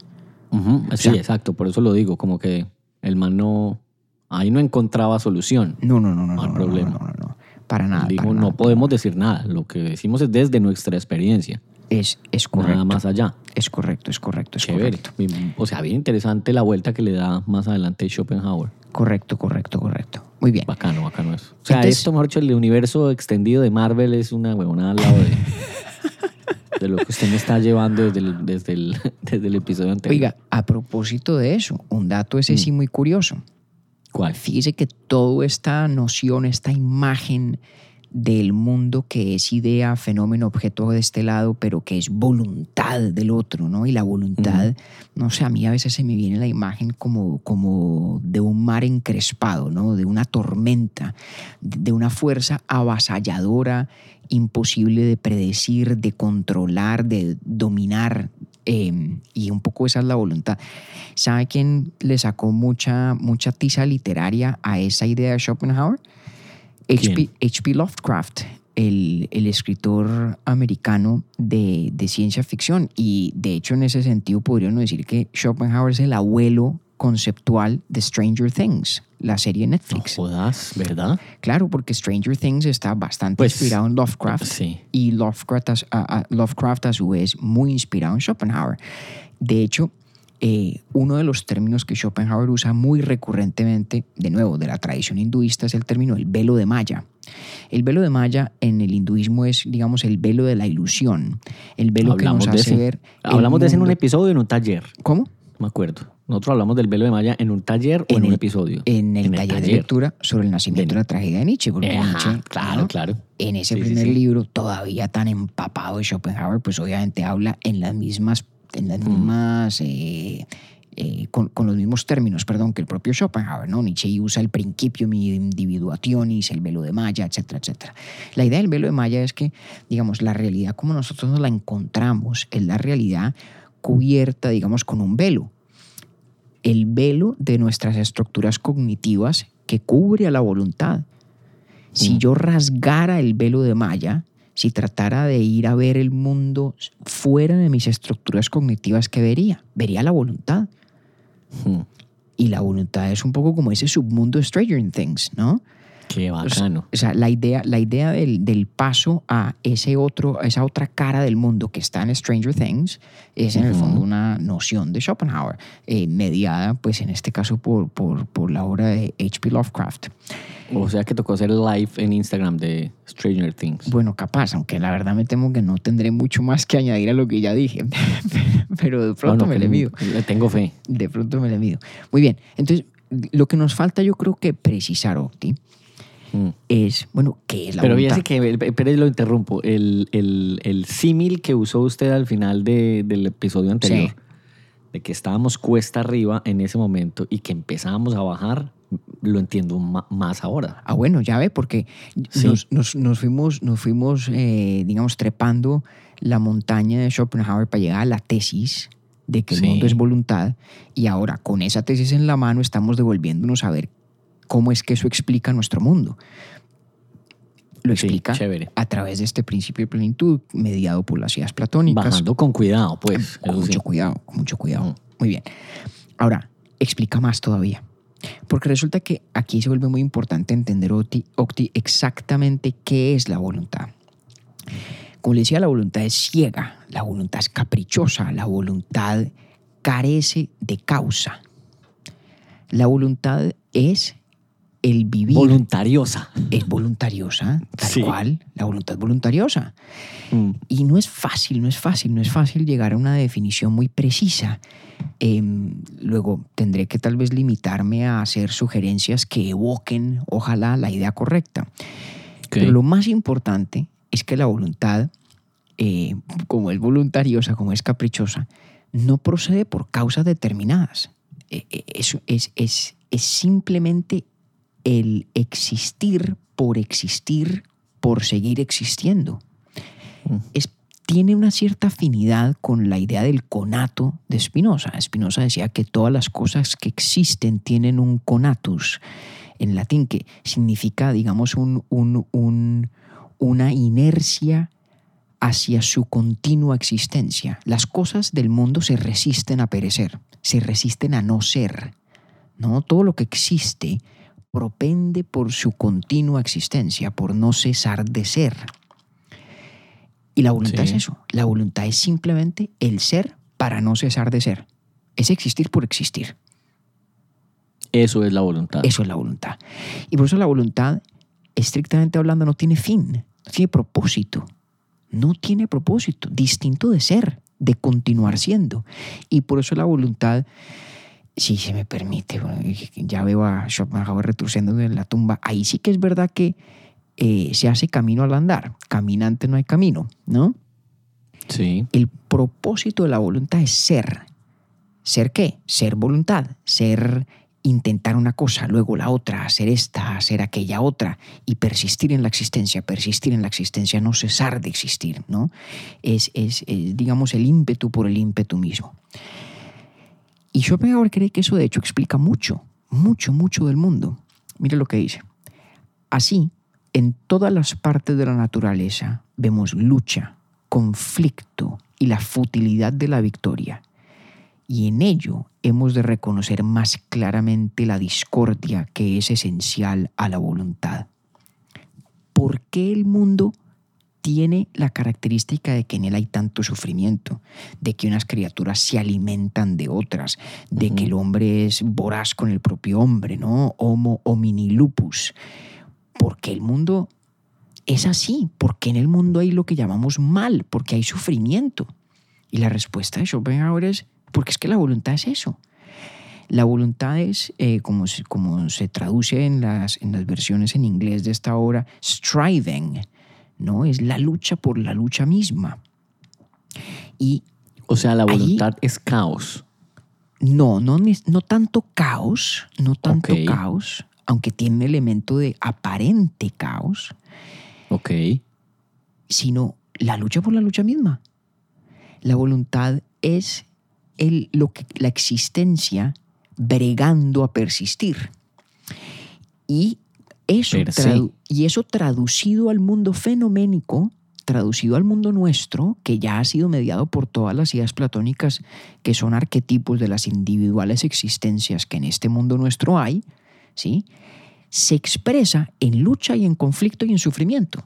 Sí, sea- exacto. Por eso lo digo. Como que el man no. Ahí no encontraba solución. No, no, no, no, No hay no, no, problema. no, no, no. Para nada. Para no nada. podemos decir nada. Lo que decimos es desde nuestra experiencia. Es, es correcto. Nada más allá. Es correcto, es correcto, es Chévere. correcto. O sea, bien interesante la vuelta que le da más adelante Schopenhauer. Correcto, correcto, correcto. Muy bien. Bacano, bacano eso. O sea, Entonces- esto, mejor dicho, el universo extendido de Marvel es una huevonada al lado de, de lo que usted me está llevando desde el, desde el, desde el episodio anterior. Oiga, a propósito de eso, un dato ese Mm. sí muy curioso. ¿Cuál? Fíjese que toda esta noción, esta imagen del mundo que es idea, fenómeno, objeto de este lado, pero que es voluntad del otro, ¿no? Y la voluntad, no sé, a mí a veces se me viene la imagen como, como de un mar encrespado, ¿no? De una tormenta, de de una fuerza avasalladora, imposible de predecir, de controlar, de dominar. eh, y un poco esa es la voluntad. ¿Sabe quién le sacó mucha, mucha tiza literaria a esa idea de Schopenhauer? H.P. H.P. Lovecraft, el, el escritor americano de, de ciencia ficción. Y de hecho, en ese sentido, podríamos decir que Schopenhauer es el abuelo conceptual de Stranger Things, la serie No Netflix. jodas, ¿verdad? Claro, porque Stranger Things está bastante Pues, inspirado en Lovecraft Sí. y Lovecraft a- Lovecraft a su vez muy inspirado en Schopenhauer. De hecho, eh, uno de los términos que Schopenhauer usa muy recurrentemente, de nuevo, de la tradición hinduista, es el término el velo de Maya. El velo de Maya en el hinduismo es, digamos, el velo de la ilusión, el velo que nos hace ver. el Hablamos de ese en un episodio en un taller. ¿Cómo? Me acuerdo. Nosotros hablamos del velo de Maya en un taller o en, un el- episodio. En el, taller, de lectura sobre el nacimiento De- la tragedia de Nietzsche. Porque Ajá, Nietzsche, claro, ¿no? claro. en ese Sí, sí, primer sí. libro, todavía tan empapado de Schopenhauer, pues obviamente habla en las mismas, en las Mm. mismas, eh, eh, con, con los mismos términos, perdón, que el propio Schopenhauer, ¿no? Nietzsche usa el principio individuationis, el velo de Maya, etcétera, etcétera. La idea del velo de Maya es que, digamos, la realidad como nosotros nos la encontramos es la realidad cubierta, digamos, con un velo. El velo de nuestras estructuras cognitivas que cubre a la voluntad. Si Mm. yo rasgara el velo de Maya, si tratara de ir a ver el mundo fuera de mis estructuras cognitivas, ¿qué vería? Vería la voluntad. Hmm, Y la voluntad es un poco como ese submundo de Stranger Things, ¿no? Qué bacano. O sea, la idea, la idea del, del paso a ese otro, esa otra cara del mundo que está en Stranger Things es en el Ujú. fondo una noción de Schopenhauer, eh, mediada, pues en este caso, por, por, por la obra de H.P. Lovecraft. O sea que tocó hacer el live en Instagram de Stranger Things. Bueno, capaz, aunque la verdad me temo que no tendré mucho más que añadir a lo que ya dije, pero de pronto Bueno, me le mido. Le tengo fe. De pronto me le mido. Muy bien, entonces lo que nos falta yo creo que precisar, Octi, Mm. es, bueno, ¿qué es la Pero voluntad? fíjese que, eh, pero lo interrumpo, el, el, el símil que usó usted al final de- del episodio anterior, Sí. de que estábamos cuesta arriba en ese momento y que empezábamos a bajar, lo entiendo más ahora. Ah, bueno, ya ve, porque Sí. nos, nos- nos fuimos, nos fuimos eh, digamos, trepando la montaña de Schopenhauer para llegar a la tesis de que Sí. el mundo es voluntad y ahora con esa tesis en la mano estamos devolviéndonos a ver cómo es que eso explica nuestro mundo. Lo explica a través de este principio de plenitud mediado por las ideas platónicas. Bajando con cuidado, pues. Con mucho sí. cuidado, con mucho cuidado. Mm. Muy bien. Ahora, explica más todavía. Porque resulta que aquí se vuelve muy importante entender, Octi, Octi, exactamente qué es la voluntad. Como le decía, la voluntad es ciega, la voluntad es caprichosa, la voluntad carece de causa. La voluntad es el vivir. Voluntariosa. es voluntariosa, tal Sí. cual, la voluntad voluntariosa. Mm. Y no es fácil, no es fácil, no es fácil llegar a una definición muy precisa. Em, luego tendré que tal vez limitarme a hacer sugerencias que evoquen, ojalá, la idea correcta. Pero lo más importante es que la voluntad, eh, como es voluntariosa, como es caprichosa, no procede por causas determinadas. Eh, Eso es, es, es simplemente el existir por existir, por seguir existiendo. Mm. Es, tiene una cierta afinidad con la idea del conato de Spinoza. Spinoza decía que todas las cosas que existen tienen un conatus en latín, que significa, digamos, un, un- un- una inercia hacia su continua existencia. Las cosas del mundo se resisten a perecer, se resisten a no ser. ¿no? Todo lo que existe propende por su continua existencia, por no cesar de ser. Y la voluntad Sí. es eso. La voluntad es simplemente el ser para no cesar de ser. Es existir por existir. Eso es la voluntad. Eso es la voluntad. Y por eso la voluntad, estrictamente hablando, no tiene fin, no tiene propósito. No tiene propósito, distinto de ser, de continuar siendo. Y por eso la voluntad, si se me permite, bueno, ya veo a Schopenhauer retorciendo en la tumba, ahí sí que es verdad que eh, se hace camino al andar. Caminante no hay camino, ¿no? Sí. El propósito de la voluntad es ser. ¿Ser qué? Ser voluntad, ser intentar una cosa, luego la otra, hacer esta, hacer aquella otra y persistir en la existencia, persistir en la existencia, no cesar de existir, ¿no? Es, es, es, digamos, el ímpetu por el ímpetu mismo. Y Schopenhauer cree que eso de hecho explica mucho, mucho, mucho del mundo. Mire lo que dice. Así, en todas las partes de la naturaleza vemos lucha, conflicto y la futilidad de la victoria. Y en ello hemos de reconocer más claramente la discordia que es esencial a la voluntad. ¿Por qué el mundo tiene la característica de que en él hay tanto sufrimiento, de que unas criaturas se alimentan de otras, de que el hombre es voraz con el propio hombre, ¿no? Homo homini lupus. Porque el mundo es así, porque en el mundo hay lo que llamamos mal, porque hay sufrimiento. Y la respuesta de Schopenhauer es, porque es que la voluntad es eso. La voluntad es, eh, como, se, como se traduce en las, en las versiones en inglés de esta obra, striving, ¿no? Es la lucha por la lucha misma. Y O sea, la voluntad es caos. no, no, no tanto caos, no tanto caos, aunque tiene un elemento de aparente caos, Ok. sino la lucha por la lucha misma. La voluntad es el, lo que, la existencia bregando a persistir. Y eso, y eso traducido al mundo fenoménico, traducido al mundo nuestro, que ya ha sido mediado por todas las ideas platónicas que son arquetipos de las individuales existencias que en este mundo nuestro hay, ¿sí? se expresa en lucha y en conflicto y en sufrimiento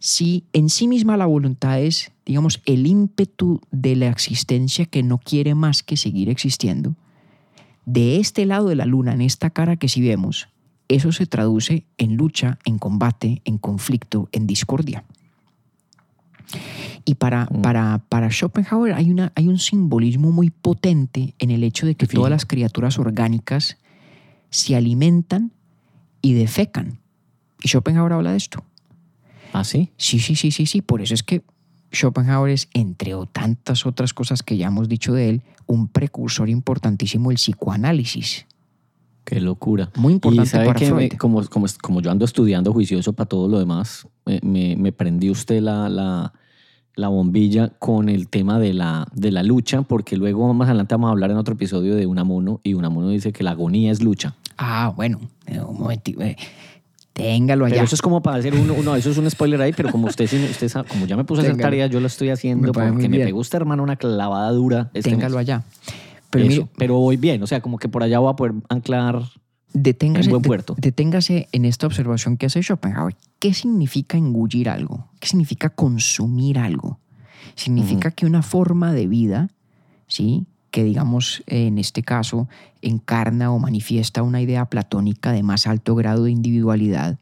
si en sí misma la voluntad es, digamos, el ímpetu de la existencia que no quiere más que seguir existiendo, de este lado de la luna, en esta cara que sí vemos, eso se traduce en lucha, en combate, en conflicto, en discordia. Y para, Mm. para, para Schopenhauer hay, una, hay un simbolismo muy potente en el hecho de que todas las criaturas orgánicas se alimentan y defecan. Y Schopenhauer habla de esto. ¿Ah, sí? Sí, sí, sí, sí, sí. Por eso es que Schopenhauer es, entre tantas otras cosas que ya hemos dicho de él, un precursor importantísimo del psicoanálisis. Qué locura. Muy importante y sabe para que me- como, como, como yo ando estudiando juicioso para todo lo demás, me, me, me prendió usted la, la, la bombilla con el tema de la, de la lucha, porque luego más adelante vamos a hablar en otro episodio de Unamuno, y Unamuno dice que la agonía es lucha. Ah, bueno, eh, un momentito. eh, téngalo allá. Pero eso es como para hacer uno, uno, eso es un spoiler ahí, pero como usted, usted sabe- como ya me puse a hacer tarea, yo lo estoy haciendo Me porque me usted, hermano, una clavada dura. este téngalo mes. allá. Pero Eso, mire, pero voy bien, o sea, como que por allá voy a poder anclar. deténgase, en buen de- puerto. deténgase en esta observación que hace Schopenhauer. ¿Qué significa engullir algo? ¿Qué significa consumir algo? Significa que una forma de vida, ¿sí? que digamos en este caso encarna o manifiesta una idea platónica de más alto grado de individualidad,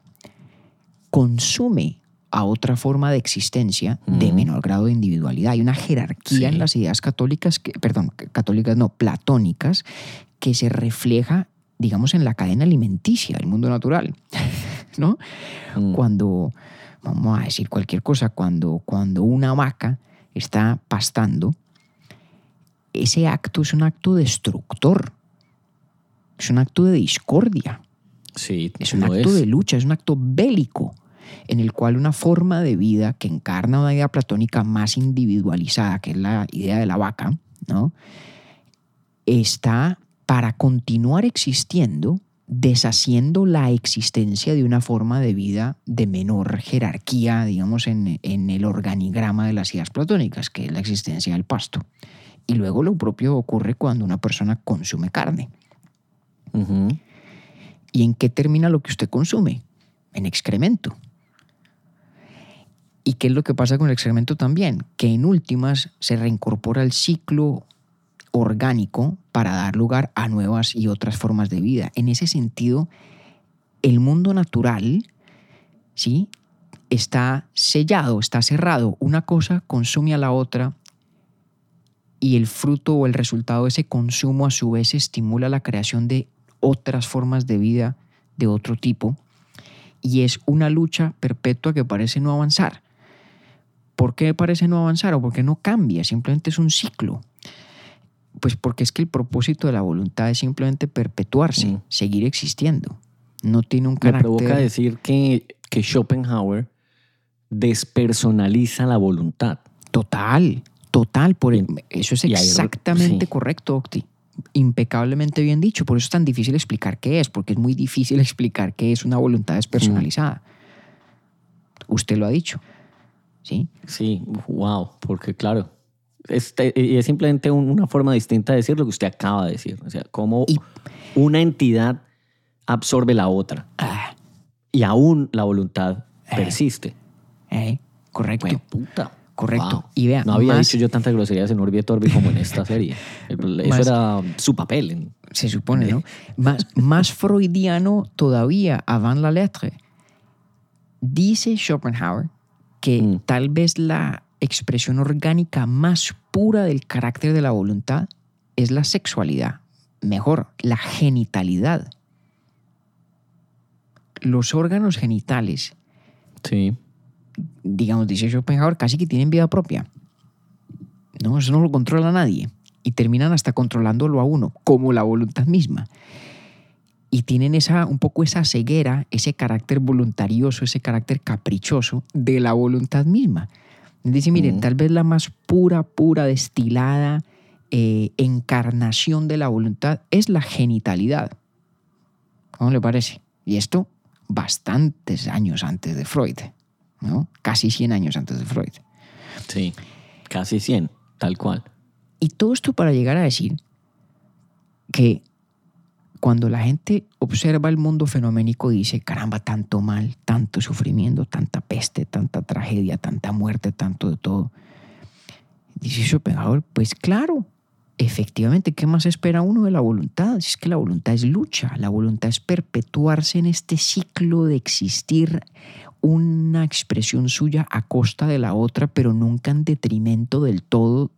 consume a otra forma de existencia de menor grado de individualidad. Hay una jerarquía Sí. en las ideas católicas, que, perdón, católicas no, platónicas, que se refleja, digamos, en la cadena alimenticia del mundo natural, ¿no? Mm, Cuando, vamos a decir cualquier cosa, cuando, cuando una vaca está pastando, ese acto es un acto destructor, es un acto de discordia, Sí, es un acto es. de lucha, es un acto bélico, en el cual una forma de vida que encarna una idea platónica más individualizada, que es la idea de la vaca, ¿no? está para continuar existiendo, deshaciendo la existencia de una forma de vida de menor jerarquía, digamos, en, en el organigrama de las ideas platónicas, que es la existencia del pasto. Y luego lo propio ocurre cuando una persona consume carne. ¿Y en qué termina lo que usted consume? En excremento. ¿Y qué es lo que pasa con el excremento también? Que en últimas se reincorpora el ciclo orgánico para dar lugar a nuevas y otras formas de vida. En ese sentido, el mundo natural, ¿sí? Está sellado, está cerrado. Una cosa consume a la otra y el fruto o el resultado de ese consumo a su vez estimula la creación de otras formas de vida de otro tipo y es una lucha perpetua que parece no avanzar. ¿Por qué parece no avanzar o por qué no cambia? Simplemente es un ciclo. Pues porque es que el propósito de la voluntad es simplemente perpetuarse, Mm. seguir existiendo. No tiene un Me carácter... provoca decir que, que Schopenhauer despersonaliza la voluntad. Total, total. Por el- eso es exactamente sí. correcto, Octi. Impecablemente bien dicho. Por eso es tan difícil explicar qué es, porque es muy difícil explicar qué es una voluntad despersonalizada. Usted lo ha dicho. ¿Sí? Sí, wow, porque claro, es simplemente un- una forma distinta de decir lo que usted acaba de decir. O sea, cómo Y- una entidad absorbe la otra Ah, y aún la voluntad persiste. eh, correcto. Pues, puta. Correcto. Wow. Y vea, no había más- dicho yo tantas groserías en Orbi et Orbi como en esta serie. Eso Más- era su papel. Se supone, ¿no? Más, más freudiano todavía, avant la lettre. Dice Schopenhauer que Mm. tal vez la expresión orgánica más pura del carácter de la voluntad es la sexualidad. Mejor, la genitalidad. Los órganos genitales, Sí. digamos, dice Schopenhauer, casi que tienen vida propia. No, eso no lo controla nadie. Y terminan hasta controlándolo a uno, como la voluntad misma. Y tienen esa, un poco esa ceguera, ese carácter voluntarioso, ese carácter caprichoso de la voluntad misma. Dice, miren, tal vez la más pura, pura, destilada eh, encarnación de la voluntad es la genitalidad. ¿Cómo le parece? Y esto bastantes años antes de Freud, ¿no? Casi 100 años antes de Freud. Sí. Casi 100, tal cual. Y todo esto para llegar a decir que cuando la gente observa el mundo fenoménico dice, caramba, tanto mal, tanto sufrimiento, tanta peste, tanta tragedia, tanta muerte, tanto de todo. Dice Schopenhauer, pues claro, efectivamente, ¿qué más espera uno de la voluntad? Si es que la voluntad es lucha, la voluntad es perpetuarse en este ciclo de existir una expresión suya a costa de la otra, pero nunca en detrimento del todo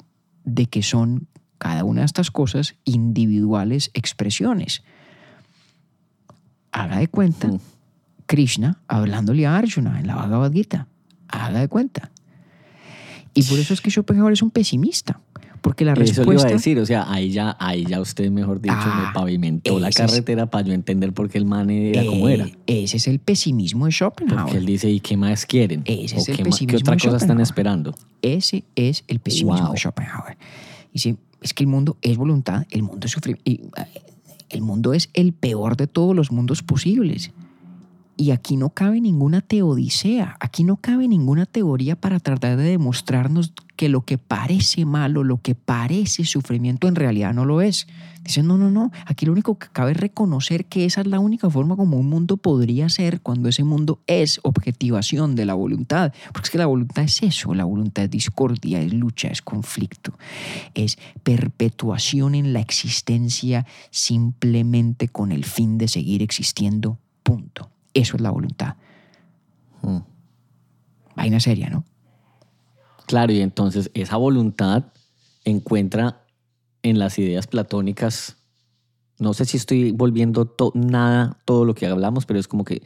de que son cada una de estas cosas individuales expresiones. Haga de cuenta Mm. Krishna hablándole a Arjuna en la Bhagavad Gita. Haga de cuenta. Y por eso es que Schopenhauer es un pesimista. Porque la Eso le iba respuesta... a decir, o sea, ahí ya, ahí ya usted, mejor dicho, Ah, me pavimentó la ese es- carretera para yo entender por qué el man era como Eh, era. Ese es el pesimismo de Schopenhauer. Porque él dice, ¿y qué más quieren? Ese ¿O es el qué, ma- qué pesimismo otra cosa están esperando? Ese es el pesimismo Wow. de Schopenhauer. Dice, es que el mundo es voluntad, el mundo es sufrimiento. Y, eh, el mundo es el peor de todos los mundos posibles. Y aquí no cabe ninguna teodicea, aquí no cabe ninguna teoría para tratar de demostrarnos que lo que parece malo, lo que parece sufrimiento en realidad no lo es. Dicen, no, no, no, aquí lo único que cabe es reconocer que esa es la única forma como un mundo podría ser cuando ese mundo es objetivación de la voluntad. Porque es que la voluntad es eso, la voluntad es discordia, es lucha, es conflicto, es perpetuación en la existencia simplemente con el fin de seguir existiendo, punto. Eso es la voluntad. Mm. Vaina seria, ¿no? Claro, y entonces esa voluntad encuentra en las ideas platónicas, no sé si estoy volviendo to- nada, todo lo que hablamos, pero es como que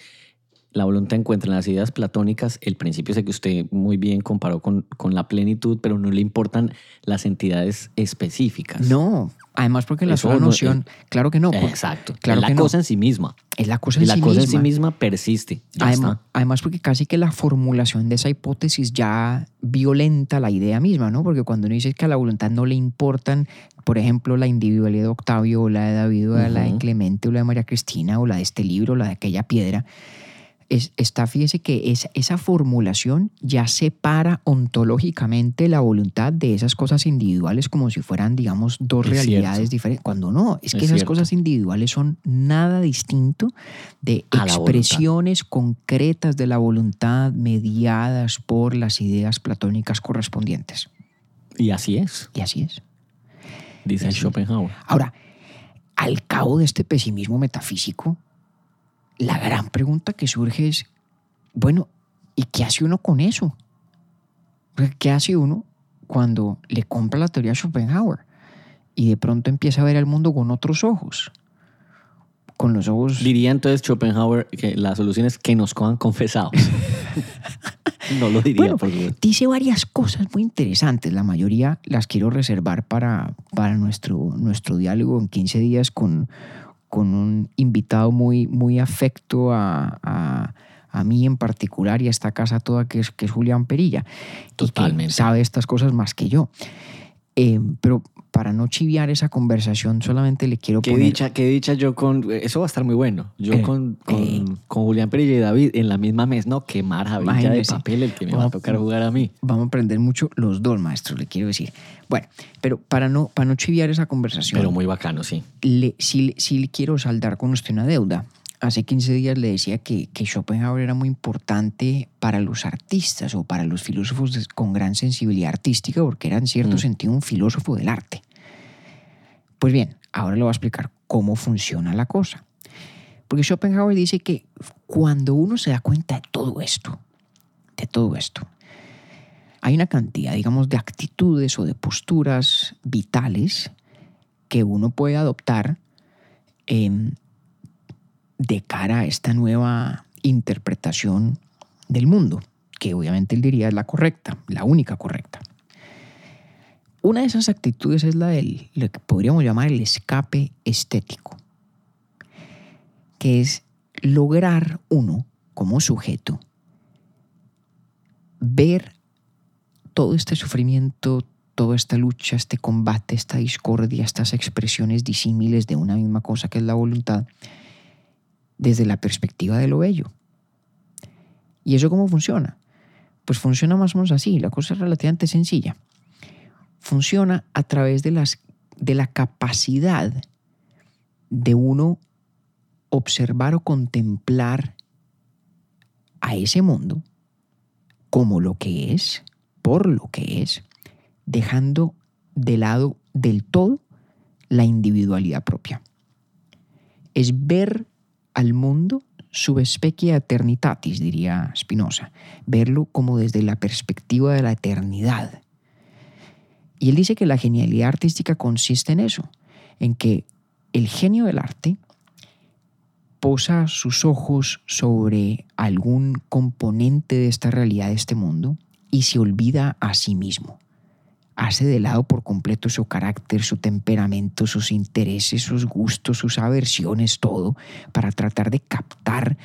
la voluntad encuentra en las ideas platónicas el principio ese que usted muy bien comparó con, con la plenitud, pero no le importan las entidades específicas. No, además porque la sola no- noción, claro que no, por- Exacto. claro la que no. cosa en sí misma. es la cosa Y en la sí cosa en misma. sí misma persiste. Además, además porque casi que la formulación de esa hipótesis ya violenta la idea misma, ¿no? Porque cuando uno dice que a la voluntad no le importan, por ejemplo, la individualidad de Octavio o la de David o la de. Clemente o la de María Cristina o la de este libro o la de aquella piedra, es- está, fíjese que esa, esa formulación ya separa ontológicamente la voluntad de esas cosas individuales como si fueran, digamos, dos Es realidades cierto. diferentes. Cuando no, es que Es esas cierto. cosas individuales son nada distinto de A expresiones concretas de la voluntad mediadas por las ideas platónicas correspondientes. Y así es, Y así es. dice Eso. Schopenhauer. Ahora, al cabo de este pesimismo metafísico, la gran pregunta que surge es, bueno, ¿y qué hace uno con eso? ¿Qué hace uno cuando le compra la teoría de Schopenhauer y de pronto empieza a ver el mundo con otros ojos? Con los ojos... Diría entonces Schopenhauer que la solución es que nos cojan confesados. no lo diría, Bueno, por supuesto. dice varias cosas muy interesantes. La mayoría las quiero reservar para, para nuestro, nuestro diálogo en 15 días con, con un invitado muy, muy afecto a, a- a mí en particular y a esta casa toda, que es, que es Julián Perilla. Y que Totalmente. sabe estas cosas más que yo. Eh, pero para no chiviar esa conversación, solamente le quiero Qué poner... dicha, qué dicha yo con... Eso va a estar muy bueno. Yo Eh, con, con, eh. con Julián Perilla y David en la misma mesa. No, qué maravilla de papel el que me va a Vamos- tocar jugar a mí. Vamos a aprender mucho los dos maestros, le quiero decir. Bueno, pero para no, para no chiviar esa conversación... Pero muy bacano, sí. le, sí, sí le quiero saldar con usted una deuda. Hace 15 días le decía que, que Schopenhauer era muy importante para los artistas o para los filósofos con gran sensibilidad artística, porque era en cierto Mm. sentido un filósofo del arte. Pues bien, ahora le voy a explicar cómo funciona la cosa. Porque Schopenhauer dice que cuando uno se da cuenta de todo esto, de todo esto, hay una cantidad, digamos, de actitudes o de posturas vitales que uno puede adoptar em, de cara a esta nueva interpretación del mundo, que obviamente él diría es la correcta, la única correcta. Una de esas actitudes es la del, lo que podríamos llamar el escape estético, que es lograr uno como sujeto ver todo este sufrimiento, toda esta lucha, este combate, esta discordia, estas expresiones disímiles de una misma cosa que es la voluntad, desde la perspectiva de lo bello. ¿Y eso cómo funciona? Pues funciona más o menos así, la cosa es relativamente sencilla. Funciona a través de, las, de la capacidad de uno observar o contemplar a ese mundo como lo que es, por lo que es, dejando de lado del todo la individualidad propia. Es ver al mundo subespecia eternitatis, diría Spinoza, verlo como desde la perspectiva de la eternidad. Y él dice que la genialidad artística consiste en eso, en que el genio del arte posa sus ojos sobre algún componente de esta realidad, de este mundo, y se olvida a sí mismo. Hace de lado por completo su carácter, su temperamento, sus intereses, sus gustos, sus aversiones, todo, para tratar de captar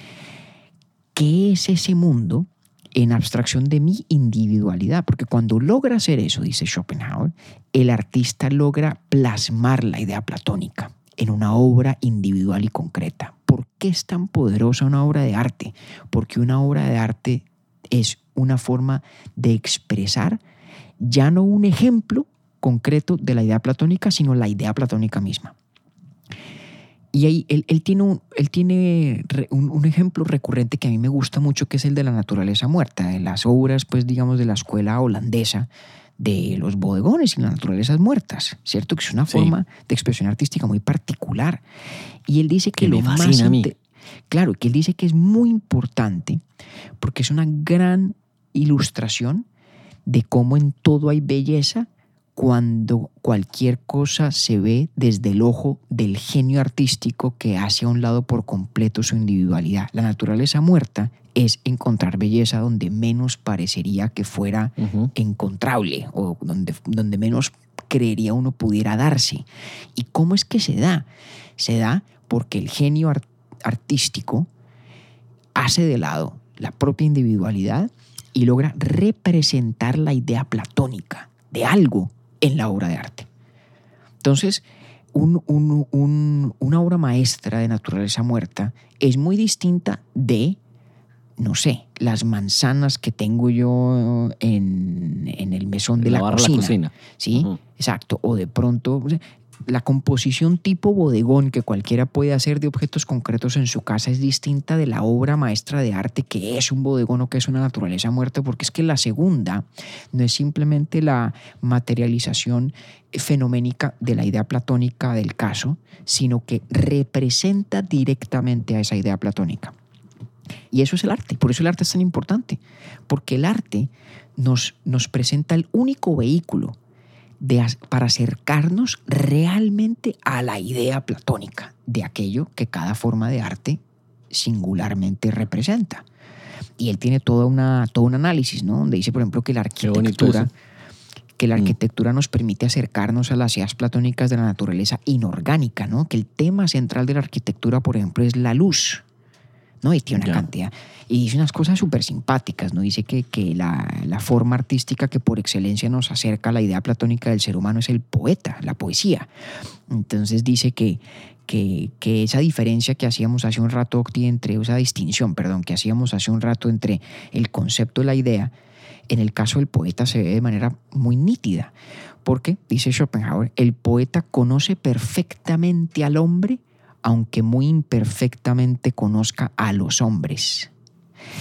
qué es ese mundo en abstracción de mi individualidad, porque cuando logra hacer eso, dice Schopenhauer, el artista logra plasmar la idea platónica en una obra individual y concreta. ¿Por qué es tan poderosa una obra de arte? Porque una obra de arte es una forma de expresar ya no un ejemplo concreto de la idea platónica, sino la idea platónica misma. Y ahí él, tiene, un, él tiene un, ejemplo recurrente que a mí me gusta mucho, que es el de la naturaleza muerta, de las obras, pues digamos, de la escuela holandesa de los bodegones y las naturalezas muertas, ¿cierto? Que es una forma de expresión artística muy particular. Y él dice que, lo más... A mí. Claro, que él dice que es muy importante porque es una gran ilustración de cómo en todo hay belleza cuando cualquier cosa se ve desde el ojo del genio artístico que hace a un lado por completo su individualidad. La naturaleza muerta es encontrar belleza donde menos parecería que fuera encontrable o donde, donde menos creería uno pudiera darse. ¿Y cómo es que se da? Se da porque el genio artístico hace de lado la propia individualidad y logra representar la idea platónica de algo en la obra de arte. Entonces, una obra maestra de naturaleza muerta es muy distinta de, no sé, las manzanas que tengo yo en, el mesón de la, cocina. ¿Sí? Exacto. O de pronto, la composición tipo bodegón que cualquiera puede hacer de objetos concretos en su casa es distinta de la obra maestra de arte que es un bodegón o que es una naturaleza muerta, porque es que la segunda no es simplemente la materialización fenoménica de la idea platónica del caso, sino que representa directamente a esa idea platónica. Y eso es el arte, por eso el arte es tan importante, porque el arte nos, nos presenta el único vehículo para acercarnos realmente a la idea platónica de aquello que cada forma de arte singularmente representa. Y él tiene toda una, todo un análisis, ¿no? Donde dice, por ejemplo, que la arquitectura, que la mm. arquitectura nos permite acercarnos a las ideas platónicas de la naturaleza inorgánica, ¿no? Que el tema central de la arquitectura, por ejemplo, es la luz. ¿No? Y tiene una cantidad. Y dice unas cosas súper simpáticas, ¿no? Dice que, que la, la, forma artística que por excelencia nos acerca a la idea platónica del ser humano es el poeta, la poesía. Entonces dice que, que, que, esa diferencia que hacíamos hace un rato, entre, esa distinción, perdón, que hacíamos hace un rato entre el concepto y la idea, en el caso del poeta se ve de manera muy nítida. Porque, dice Schopenhauer, el poeta conoce perfectamente al hombre aunque muy imperfectamente conozca a los hombres.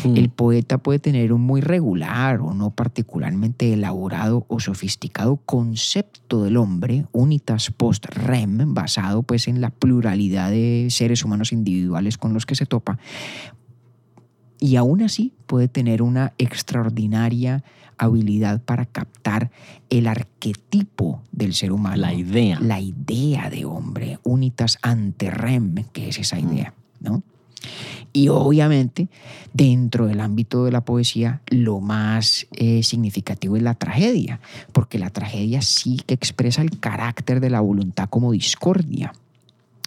Hmm. El poeta puede tener un muy regular o no particularmente elaborado o sofisticado concepto del hombre, unitas post rem, basado pues en la pluralidad de seres humanos individuales con los que se topa, y aún así puede tener una extraordinaria habilidad para captar el arquetipo del ser humano. La idea. La idea de hombre, unitas ante rem, que es esa idea, ¿no? Y obviamente, dentro del ámbito de la poesía, lo más eh, significativo es la tragedia, porque la tragedia sí que expresa el carácter de la voluntad como discordia.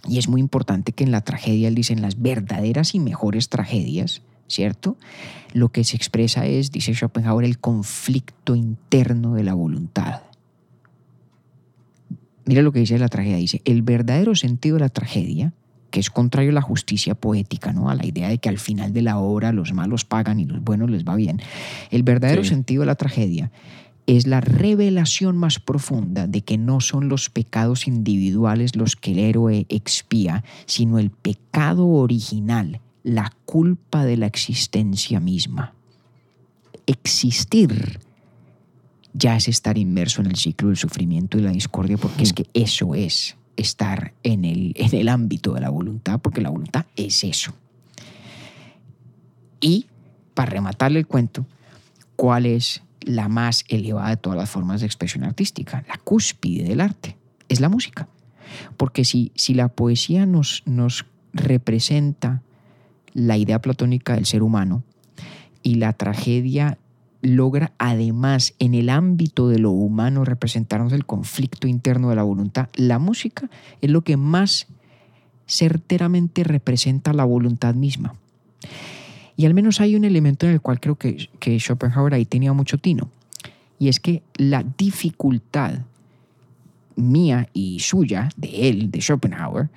Y es muy importante que en la tragedia, él dice, en las verdaderas y mejores tragedias, ¿cierto? Lo que se expresa es, dice Schopenhauer, el conflicto interno de la voluntad. Mira lo que dice la tragedia, dice, el verdadero sentido de la tragedia, que es contrario a la justicia poética, ¿no? a la idea de que al final de la obra los malos pagan y los buenos les va bien, el verdadero sentido de la tragedia es la revelación más profunda de que no son los pecados individuales los que el héroe expía, sino el pecado original la culpa de la existencia misma. Existir ya es estar inmerso en el ciclo del sufrimiento y la discordia, porque es que eso es estar en el, en el ámbito de la voluntad, porque la voluntad es eso. Y, para rematarle el cuento, ¿cuál es la más elevada de todas las formas de expresión artística? La cúspide del arte es la música. Porque si, si la poesía nos, nos representa la idea platónica del ser humano y la tragedia logra además en el ámbito de lo humano representarnos el conflicto interno de la voluntad, la música es lo que más certeramente representa la voluntad misma. Y al menos hay un elemento en el cual creo que, que Schopenhauer ahí tenía mucho tino, y es que la dificultad mía y suya, de él, de Schopenhauer,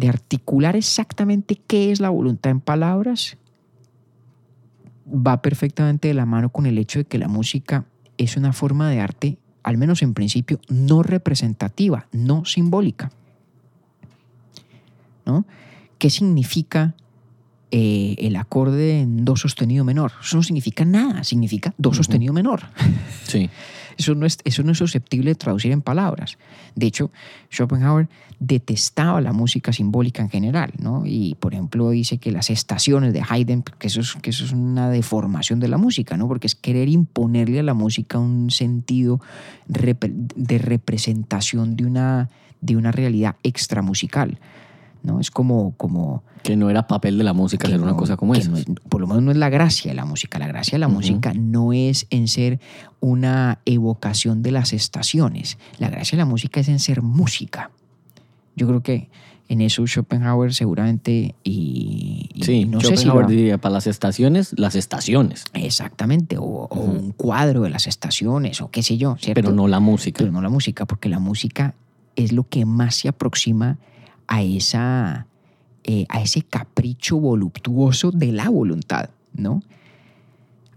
de articular exactamente qué es la voluntad en palabras, va perfectamente de la mano con el hecho de que la música es una forma de arte, al menos en principio, no representativa, no simbólica. ¿No? ¿Qué significa eh, el acorde en do sostenido menor? Eso no significa nada, significa do sostenido menor. Sí. Eso no, es, eso no es susceptible de traducir en palabras. De hecho, Schopenhauer detestaba la música simbólica en general, ¿no? Y, por ejemplo, dice que las estaciones de Haydn, que eso es, que eso es una deformación de la música, ¿no? Porque es querer imponerle a la música un sentido de representación de una, de una realidad extramusical. ¿No? Es como, como que no era papel de la música hacer una cosa como esa. por lo menos no es la gracia de la música. La gracia de la música no es en ser una evocación de las estaciones. La gracia de la música es en ser música. Yo creo que en eso Schopenhauer seguramente y, sí, no Schopenhauer sé si diría para las estaciones, las estaciones. Exactamente, o, un cuadro de las estaciones, o qué sé yo, ¿cierto? Pero no la música. Pero no la música, porque la música es lo que más se aproxima a, esa, eh, a ese capricho voluptuoso de la voluntad, ¿no?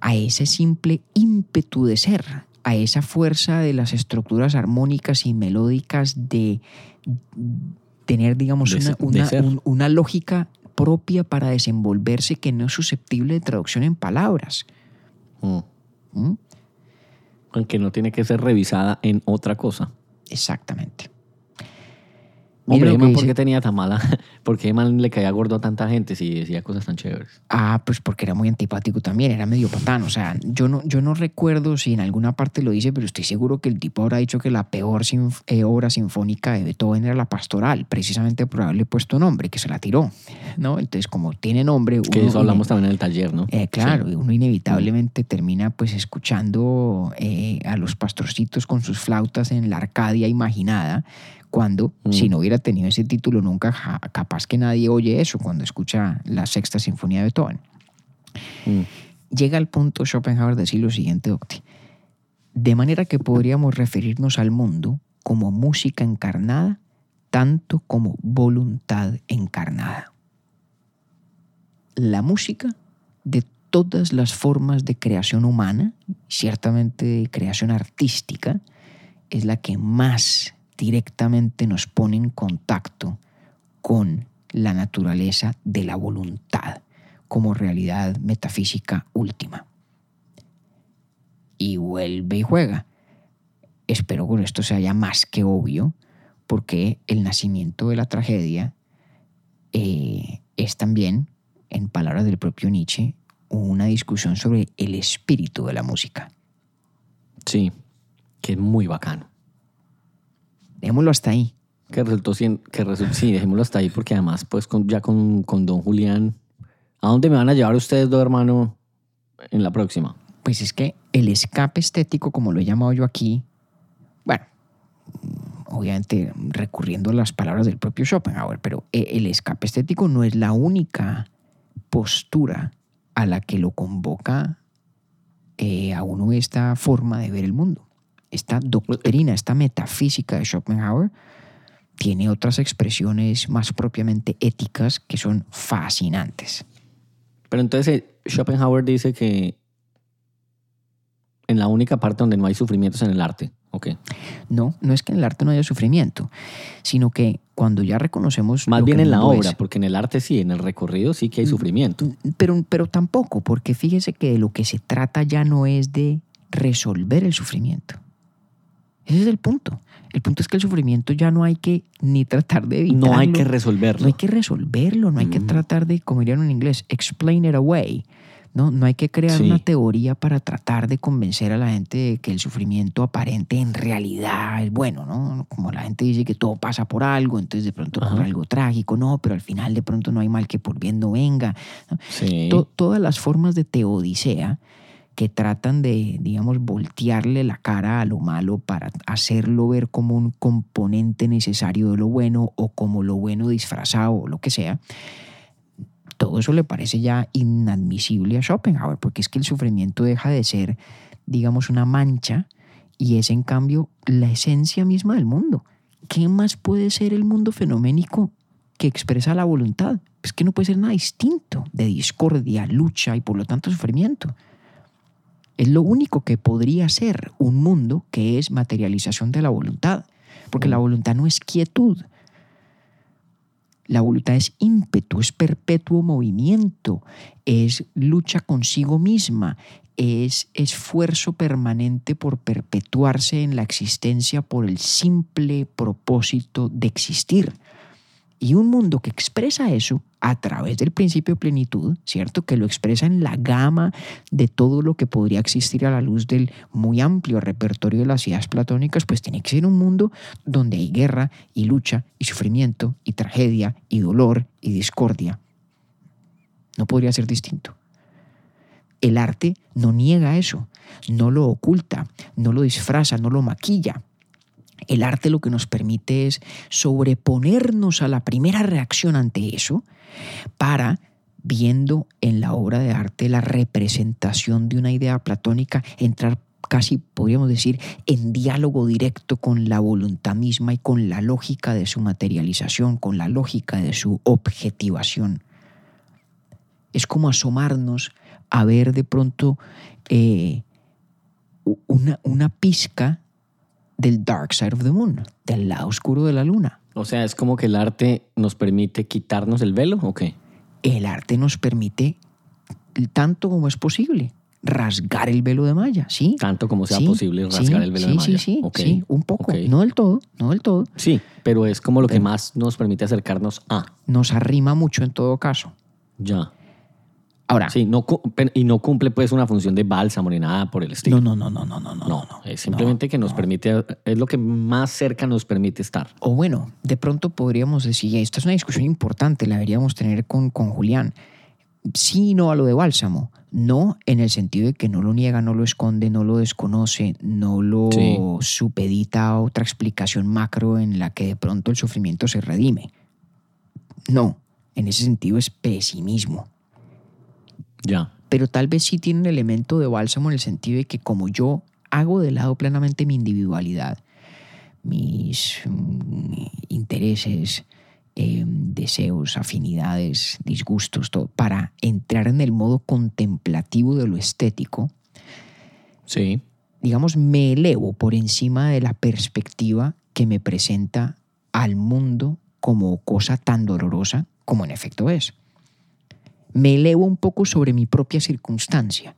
A ese simple ímpetu de ser, a esa fuerza de las estructuras armónicas y melódicas de tener, digamos, una, una, lógica propia para desenvolverse que no es susceptible de traducción en palabras. Mm. ¿Mm? Aunque no tiene que ser revisada en otra cosa. Exactamente. Hombre, ¿por qué tenía tan mala? ¿Por qué man le caía gordo a tanta gente si decía cosas tan chéveres? Ah, pues porque era muy antipático también, era medio patán. O sea, yo no, yo no recuerdo si en alguna parte lo dice, pero estoy seguro que el tipo habrá dicho que la peor eh, obra sinfónica de Beethoven era la pastoral, precisamente por haberle puesto nombre, que se la tiró. ¿no? Entonces, como tiene nombre. que eso hablamos también en el taller, ¿no? Eh, claro, uno inevitablemente termina pues escuchando eh, a los pastorcitos con sus flautas en la Arcadia imaginada cuando si mm. no hubiera tenido ese título nunca, capaz que nadie oye eso cuando escucha la sexta sinfonía de Beethoven. Mm. Llega al punto Schopenhauer de decir lo siguiente, Octi. De manera que podríamos referirnos al mundo como música encarnada, tanto como voluntad encarnada. La música de todas las formas de creación humana, ciertamente de creación artística, es la que más directamente nos pone en contacto con la naturaleza de la voluntad como realidad metafísica última. Y vuelve y juega. Espero que esto se haya más que obvio, porque el nacimiento de la tragedia eh, es también, en palabras del propio Nietzsche, una discusión sobre el espíritu de la música. Sí, que es muy bacano. Dejémoslo hasta ahí. Que resultó, que resultó sí, dejémoslo hasta ahí porque además, pues ya con, con Don Julián, ¿a dónde me van a llevar ustedes dos hermanos en la próxima? Pues es que el escape estético, como lo he llamado yo aquí, bueno, obviamente recurriendo a las palabras del propio Schopenhauer, pero e, el escape estético no es la única postura a la que lo convoca eh, a uno esta forma de ver el mundo esta doctrina, esta metafísica de Schopenhauer, tiene otras expresiones más propiamente éticas que son fascinantes. Pero entonces eh, Schopenhauer dice que en la única parte donde no hay sufrimiento es en el arte. ¿ok? No, no es que en el arte no haya sufrimiento, sino que cuando ya reconocemos... Más bien en la obra, porque en el arte sí, en el recorrido sí que hay mm, sufrimiento. Pero, pero tampoco, porque fíjese que de lo que se trata ya no es de resolver el sufrimiento. Ese es el punto. El punto es que el sufrimiento ya no hay que ni tratar de evitarlo. No hay que resolverlo. No hay que resolverlo, no hay que tratar de, como dirían en inglés, explain it away. No, no hay que crear Sí. una teoría para tratar de convencer a la gente de que el sufrimiento aparente en realidad es bueno, ¿no? Como la gente dice que todo pasa por algo, entonces de pronto Ajá. por algo trágico, no, pero al final de pronto no hay mal que por bien no venga. Sí. To- todas las formas de teodicea que tratan de, digamos, voltearle la cara a lo malo para hacerlo ver como un componente necesario de lo bueno o como lo bueno disfrazado o lo que sea, todo eso le parece ya inadmisible a Schopenhauer, porque es que el sufrimiento deja de ser, digamos, una mancha y es en cambio la esencia misma del mundo. ¿Qué más puede ser el mundo fenoménico que expresa la voluntad? Es que no puede ser nada distinto de discordia, lucha y por lo tanto sufrimiento. Es lo único que podría ser un mundo que es materialización de la voluntad, porque la voluntad no es quietud, la voluntad es ímpetu, es perpetuo movimiento, es lucha consigo misma, es esfuerzo permanente por perpetuarse en la existencia por el simple propósito de existir. Y un mundo que expresa eso a través del principio de plenitud, ¿cierto? Que lo expresa en la gama de todo lo que podría existir a la luz del muy amplio repertorio de las ideas platónicas, pues tiene que ser un mundo donde hay guerra y lucha y sufrimiento y tragedia y dolor y discordia. No podría ser distinto. El arte no niega eso, no lo oculta, no lo disfraza, no lo maquilla. El arte lo que nos permite es sobreponernos a la primera reacción ante eso para, viendo en la obra de arte la representación de una idea platónica, entrar casi, podríamos decir, en diálogo directo con la voluntad misma y con la lógica de su materialización, con la lógica de su objetivación. Es como asomarnos a ver de pronto eh, una, una pizca del dark side of the moon, del lado oscuro de la luna. O sea, es como que el arte nos permite quitarnos el velo, ¿o qué? El arte nos permite, tanto como es posible, rasgar el velo de malla, ¿sí? Tanto como sea Sí, posible sí, rasgar el velo sí, de malla. Sí, sí, Ok, sí, un poco, no del todo, no del todo. Sí, pero es como lo que más nos permite acercarnos a. Nos arrima mucho en todo caso. Ya. Ahora, Sí, no, y no cumple pues una función de bálsamo ni nada por el estilo. no, no, no, no, no, no, no, No, es simplemente que nos permite, es lo que más cerca nos permite estar. O bueno, de pronto podríamos decir, esta es una discusión importante, la deberíamos tener con, con Julián. Sí no a lo de Bálsamo. No en el sentido de que no lo niega, no lo esconde, no lo desconoce, no lo Sí. supedita a otra explicación macro en la que de pronto el sufrimiento se redime. No, en ese sentido es pesimismo. Ya. Pero tal vez sí tiene un elemento de bálsamo en el sentido de que como yo hago de lado plenamente mi individualidad, mis mm, intereses, eh, deseos, afinidades, disgustos, todo, para entrar en el modo contemplativo de lo estético, Sí. digamos, me elevo por encima de la perspectiva que me presenta al mundo como cosa tan dolorosa como en efecto es. Me elevo un poco sobre mi propia circunstancia.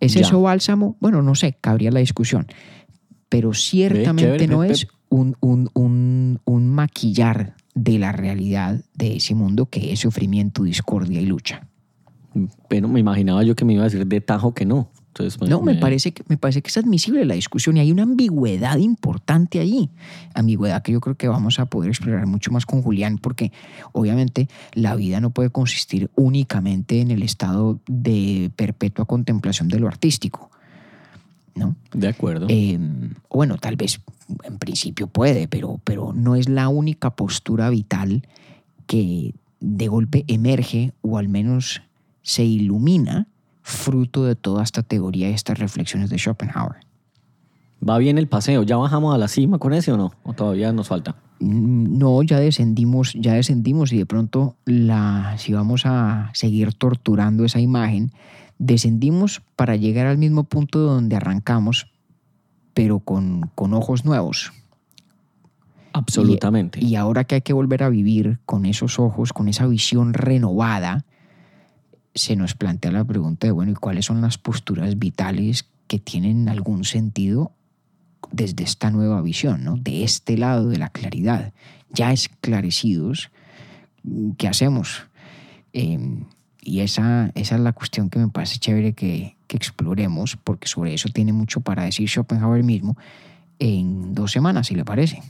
¿Es Ya. eso bálsamo? Bueno, no sé, cabría la discusión. Pero ciertamente no es un, un- un- un maquillar de la realidad de ese mundo que es sufrimiento, discordia y lucha. Pero me imaginaba yo que me iba a decir de tajo que no. Entonces, pues, No, me parece, que, me parece que es admisible la discusión y hay una ambigüedad importante allí. Ambigüedad que yo creo que vamos a poder explorar mucho más con Julián porque obviamente la vida no puede consistir únicamente en el estado de perpetua contemplación de lo artístico. ¿no? De acuerdo. Eh, bueno, tal vez en principio puede, pero, pero no es la única postura vital que de golpe emerge o al menos se ilumina fruto de toda esta teoría y estas reflexiones de Schopenhauer. Va bien el paseo. ¿Ya bajamos a la cima con ese o no? ¿O todavía nos falta? Mm, No, ya descendimos, ya descendimos y de pronto la, si vamos a seguir torturando esa imagen, descendimos para llegar al mismo punto donde arrancamos, pero con, con ojos nuevos. Absolutamente. Y ahora que hay que volver a vivir con esos ojos, con esa visión renovada, se nos plantea la pregunta de, bueno, ¿y cuáles son las posturas vitales que tienen algún sentido desde esta nueva visión, ¿no? de este lado de la claridad? Ya esclarecidos, ¿qué hacemos? Eh, y esa, esa es la cuestión que me parece chévere que, que exploremos, porque sobre eso tiene mucho para decir Schopenhauer mismo en dos semanas, si le parece.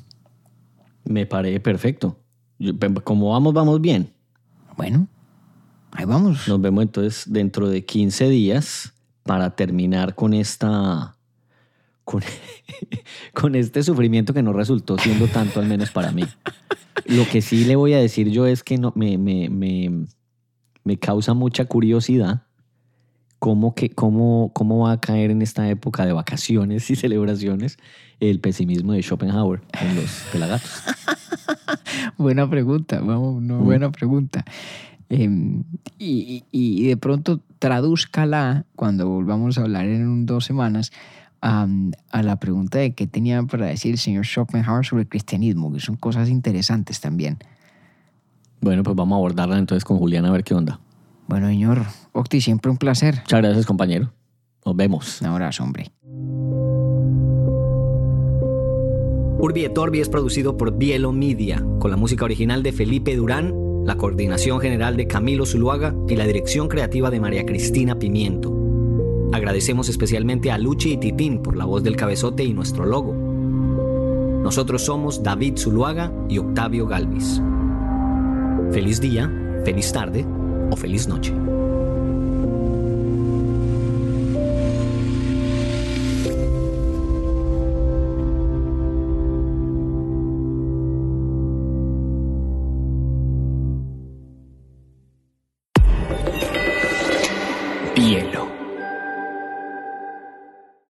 Me parece perfecto. Pe- Como vamos, vamos bien. Bueno, ahí vamos. Nos vemos entonces dentro de 15 días para terminar con esta. Con, con este sufrimiento que no resultó siendo tanto, al menos para mí. Lo que sí le voy a decir yo es que no, me, me, me, me causa mucha curiosidad cómo, que, cómo, cómo va a caer en esta época de vacaciones y celebraciones el pesimismo de Schopenhauer en los pelagatos. Buena pregunta, vamos, no, Mm. buena pregunta. Em, y, de pronto tradúzcala cuando volvamos a hablar en dos semanas a la pregunta de qué tenía para decir el señor Schopenhauer sobre el cristianismo, que son cosas interesantes también. Bueno, pues vamos a abordarla entonces con Julián a ver qué onda. Bueno, señor Octi, siempre un placer. Muchas gracias, compañero. Nos vemos. Un abrazo, hombre. Urbi et Orbi es producido por Bielo Media, con la música original de Felipe Durán, la coordinación general de Camilo Zuluaga y la dirección creativa de María Cristina Pimiento. Agradecemos especialmente a Luchi y Tipín por la voz del cabezote y nuestro logo. Nosotros somos David Zuluaga y Octavio Galvis. Feliz día, feliz tarde o feliz noche.